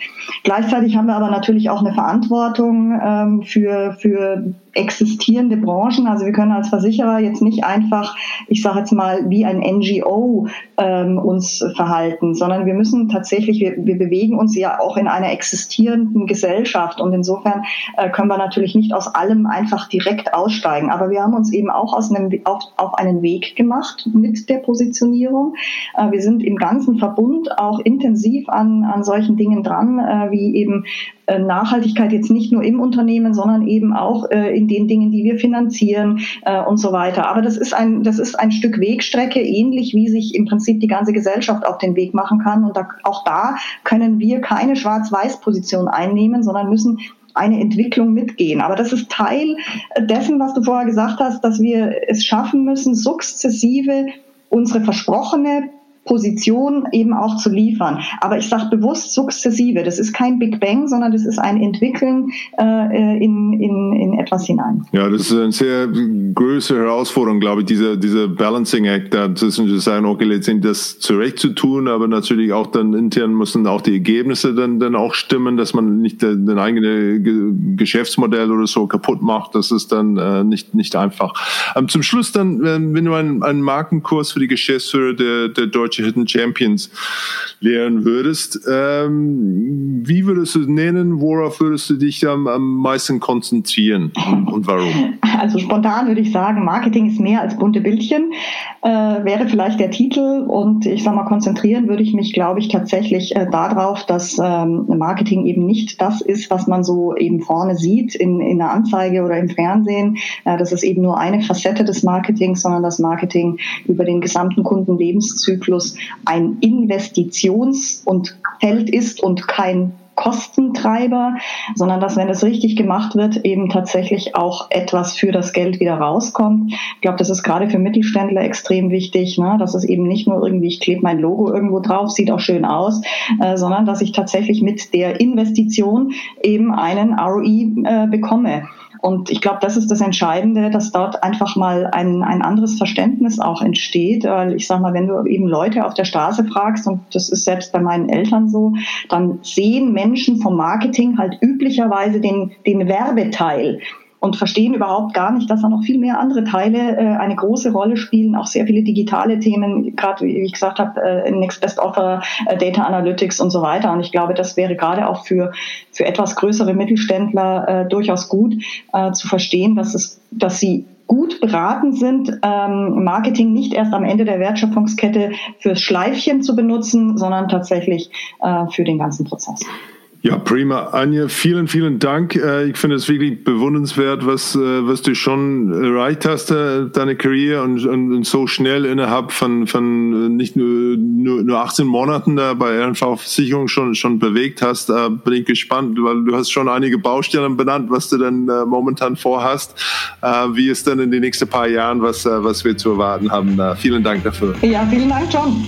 Gleichzeitig haben wir aber natürlich auch eine Verantwortung ähm, für, für existierende Branchen. Also wir können als Versicherer jetzt nicht einfach, ich sage jetzt mal, wie ein NGO ähm, uns verhalten, sondern wir müssen tatsächlich, wir, wir bewegen uns ja auch in einer existierenden Gesellschaft und insofern äh, können wir natürlich nicht aus allem einfach direkt aussteigen. Aber wir haben uns eben auch aus einem, auf, auf einen Weg gemacht mit der Positionierung. Äh, wir sind im ganzen Verbund auch intensiv an, an solchen Dingen dran, äh, wie eben äh, Nachhaltigkeit jetzt nicht nur im Unternehmen, sondern eben auch äh, in den Dingen, die wir finanzieren äh, und so weiter. Aber das ist ein, das ist ein Stück Wegstrecke, ähnlich wie sich im Prinzip die ganze Gesellschaft auf den Weg machen kann. Und da, auch da können wir keine Schwarz-Weiß-Position einnehmen, sondern müssen eine Entwicklung mitgehen. Aber das ist Teil dessen, was du vorher gesagt hast, dass wir es schaffen müssen, sukzessive unsere versprochene Position eben auch zu liefern. Aber ich sage bewusst sukzessive. Das ist kein Big Bang, sondern das ist ein Entwickeln äh, in, in, in etwas hinein. Ja, das ist eine sehr große Herausforderung, glaube ich, dieser, dieser Balancing Act, da zwischen zu sagen, okay, letztendlich das zurecht zu tun, aber natürlich auch dann intern müssen auch die Ergebnisse dann, dann auch stimmen, dass man nicht den eigenen Geschäftsmodell oder so kaputt macht. Das ist dann äh, nicht, nicht einfach. Ähm, zum Schluss dann, wenn du einen, einen Markenkurs für die Geschäftsführer der, der Deutschen deutsche Hidden Champions lehren würdest. Ähm, wie würdest du nennen, worauf würdest du dich am, am meisten konzentrieren und, und, warum? Also spontan würde ich sagen, Marketing ist mehr als bunte Bildchen, äh, wäre vielleicht der Titel und ich sage mal, konzentrieren würde ich mich, glaube ich, tatsächlich äh, darauf, dass ähm, Marketing eben nicht das ist, was man so eben vorne sieht in, in der Anzeige oder im Fernsehen. Äh, das ist eben nur eine Facette des Marketings, sondern das Marketing über den gesamten Kundenlebenszyklus ein Investitions- und Feld ist und kein Kostentreiber, sondern dass, wenn es richtig gemacht wird, eben tatsächlich auch etwas für das Geld wieder rauskommt. Ich glaube, das ist gerade für Mittelständler extrem wichtig, ne? dass es eben nicht nur irgendwie, ich klebe mein Logo irgendwo drauf, sieht auch schön aus, äh, sondern dass ich tatsächlich mit der Investition eben einen ROI äh, bekomme. Und ich glaube, das ist das Entscheidende, dass dort einfach mal ein, ein anderes Verständnis auch entsteht. Weil ich sage mal, wenn du eben Leute auf der Straße fragst, und das ist selbst bei meinen Eltern so, dann sehen Menschen vom Marketing halt üblicherweise den, den Werbeteil und verstehen überhaupt gar nicht, dass da noch viel mehr andere Teile äh, eine große Rolle spielen, auch sehr viele digitale Themen, gerade wie ich gesagt habe, äh, Next Best Offer, äh, Data Analytics und so weiter. Und ich glaube, das wäre gerade auch für, für etwas größere Mittelständler äh, durchaus gut äh, zu verstehen, dass es, dass sie gut beraten sind, ähm, Marketing nicht erst am Ende der Wertschöpfungskette fürs Schleifchen zu benutzen, sondern tatsächlich äh, für den ganzen Prozess. Ja, prima. Anja, vielen, vielen Dank. Äh, ich finde es wirklich bewundernswert, was, äh, was du schon erreicht hast, äh, deine Karriere und, und so schnell innerhalb von, von nicht nur, nur, nur 18 Monaten da bei RNV Versicherung schon, schon bewegt hast. Bin ich gespannt, weil du hast schon einige Baustellen benannt, was du dann momentan vorhast. Wie ist denn in den nächsten paar Jahren, was, was wir zu erwarten haben? Vielen Dank dafür. Ja, vielen Dank, John.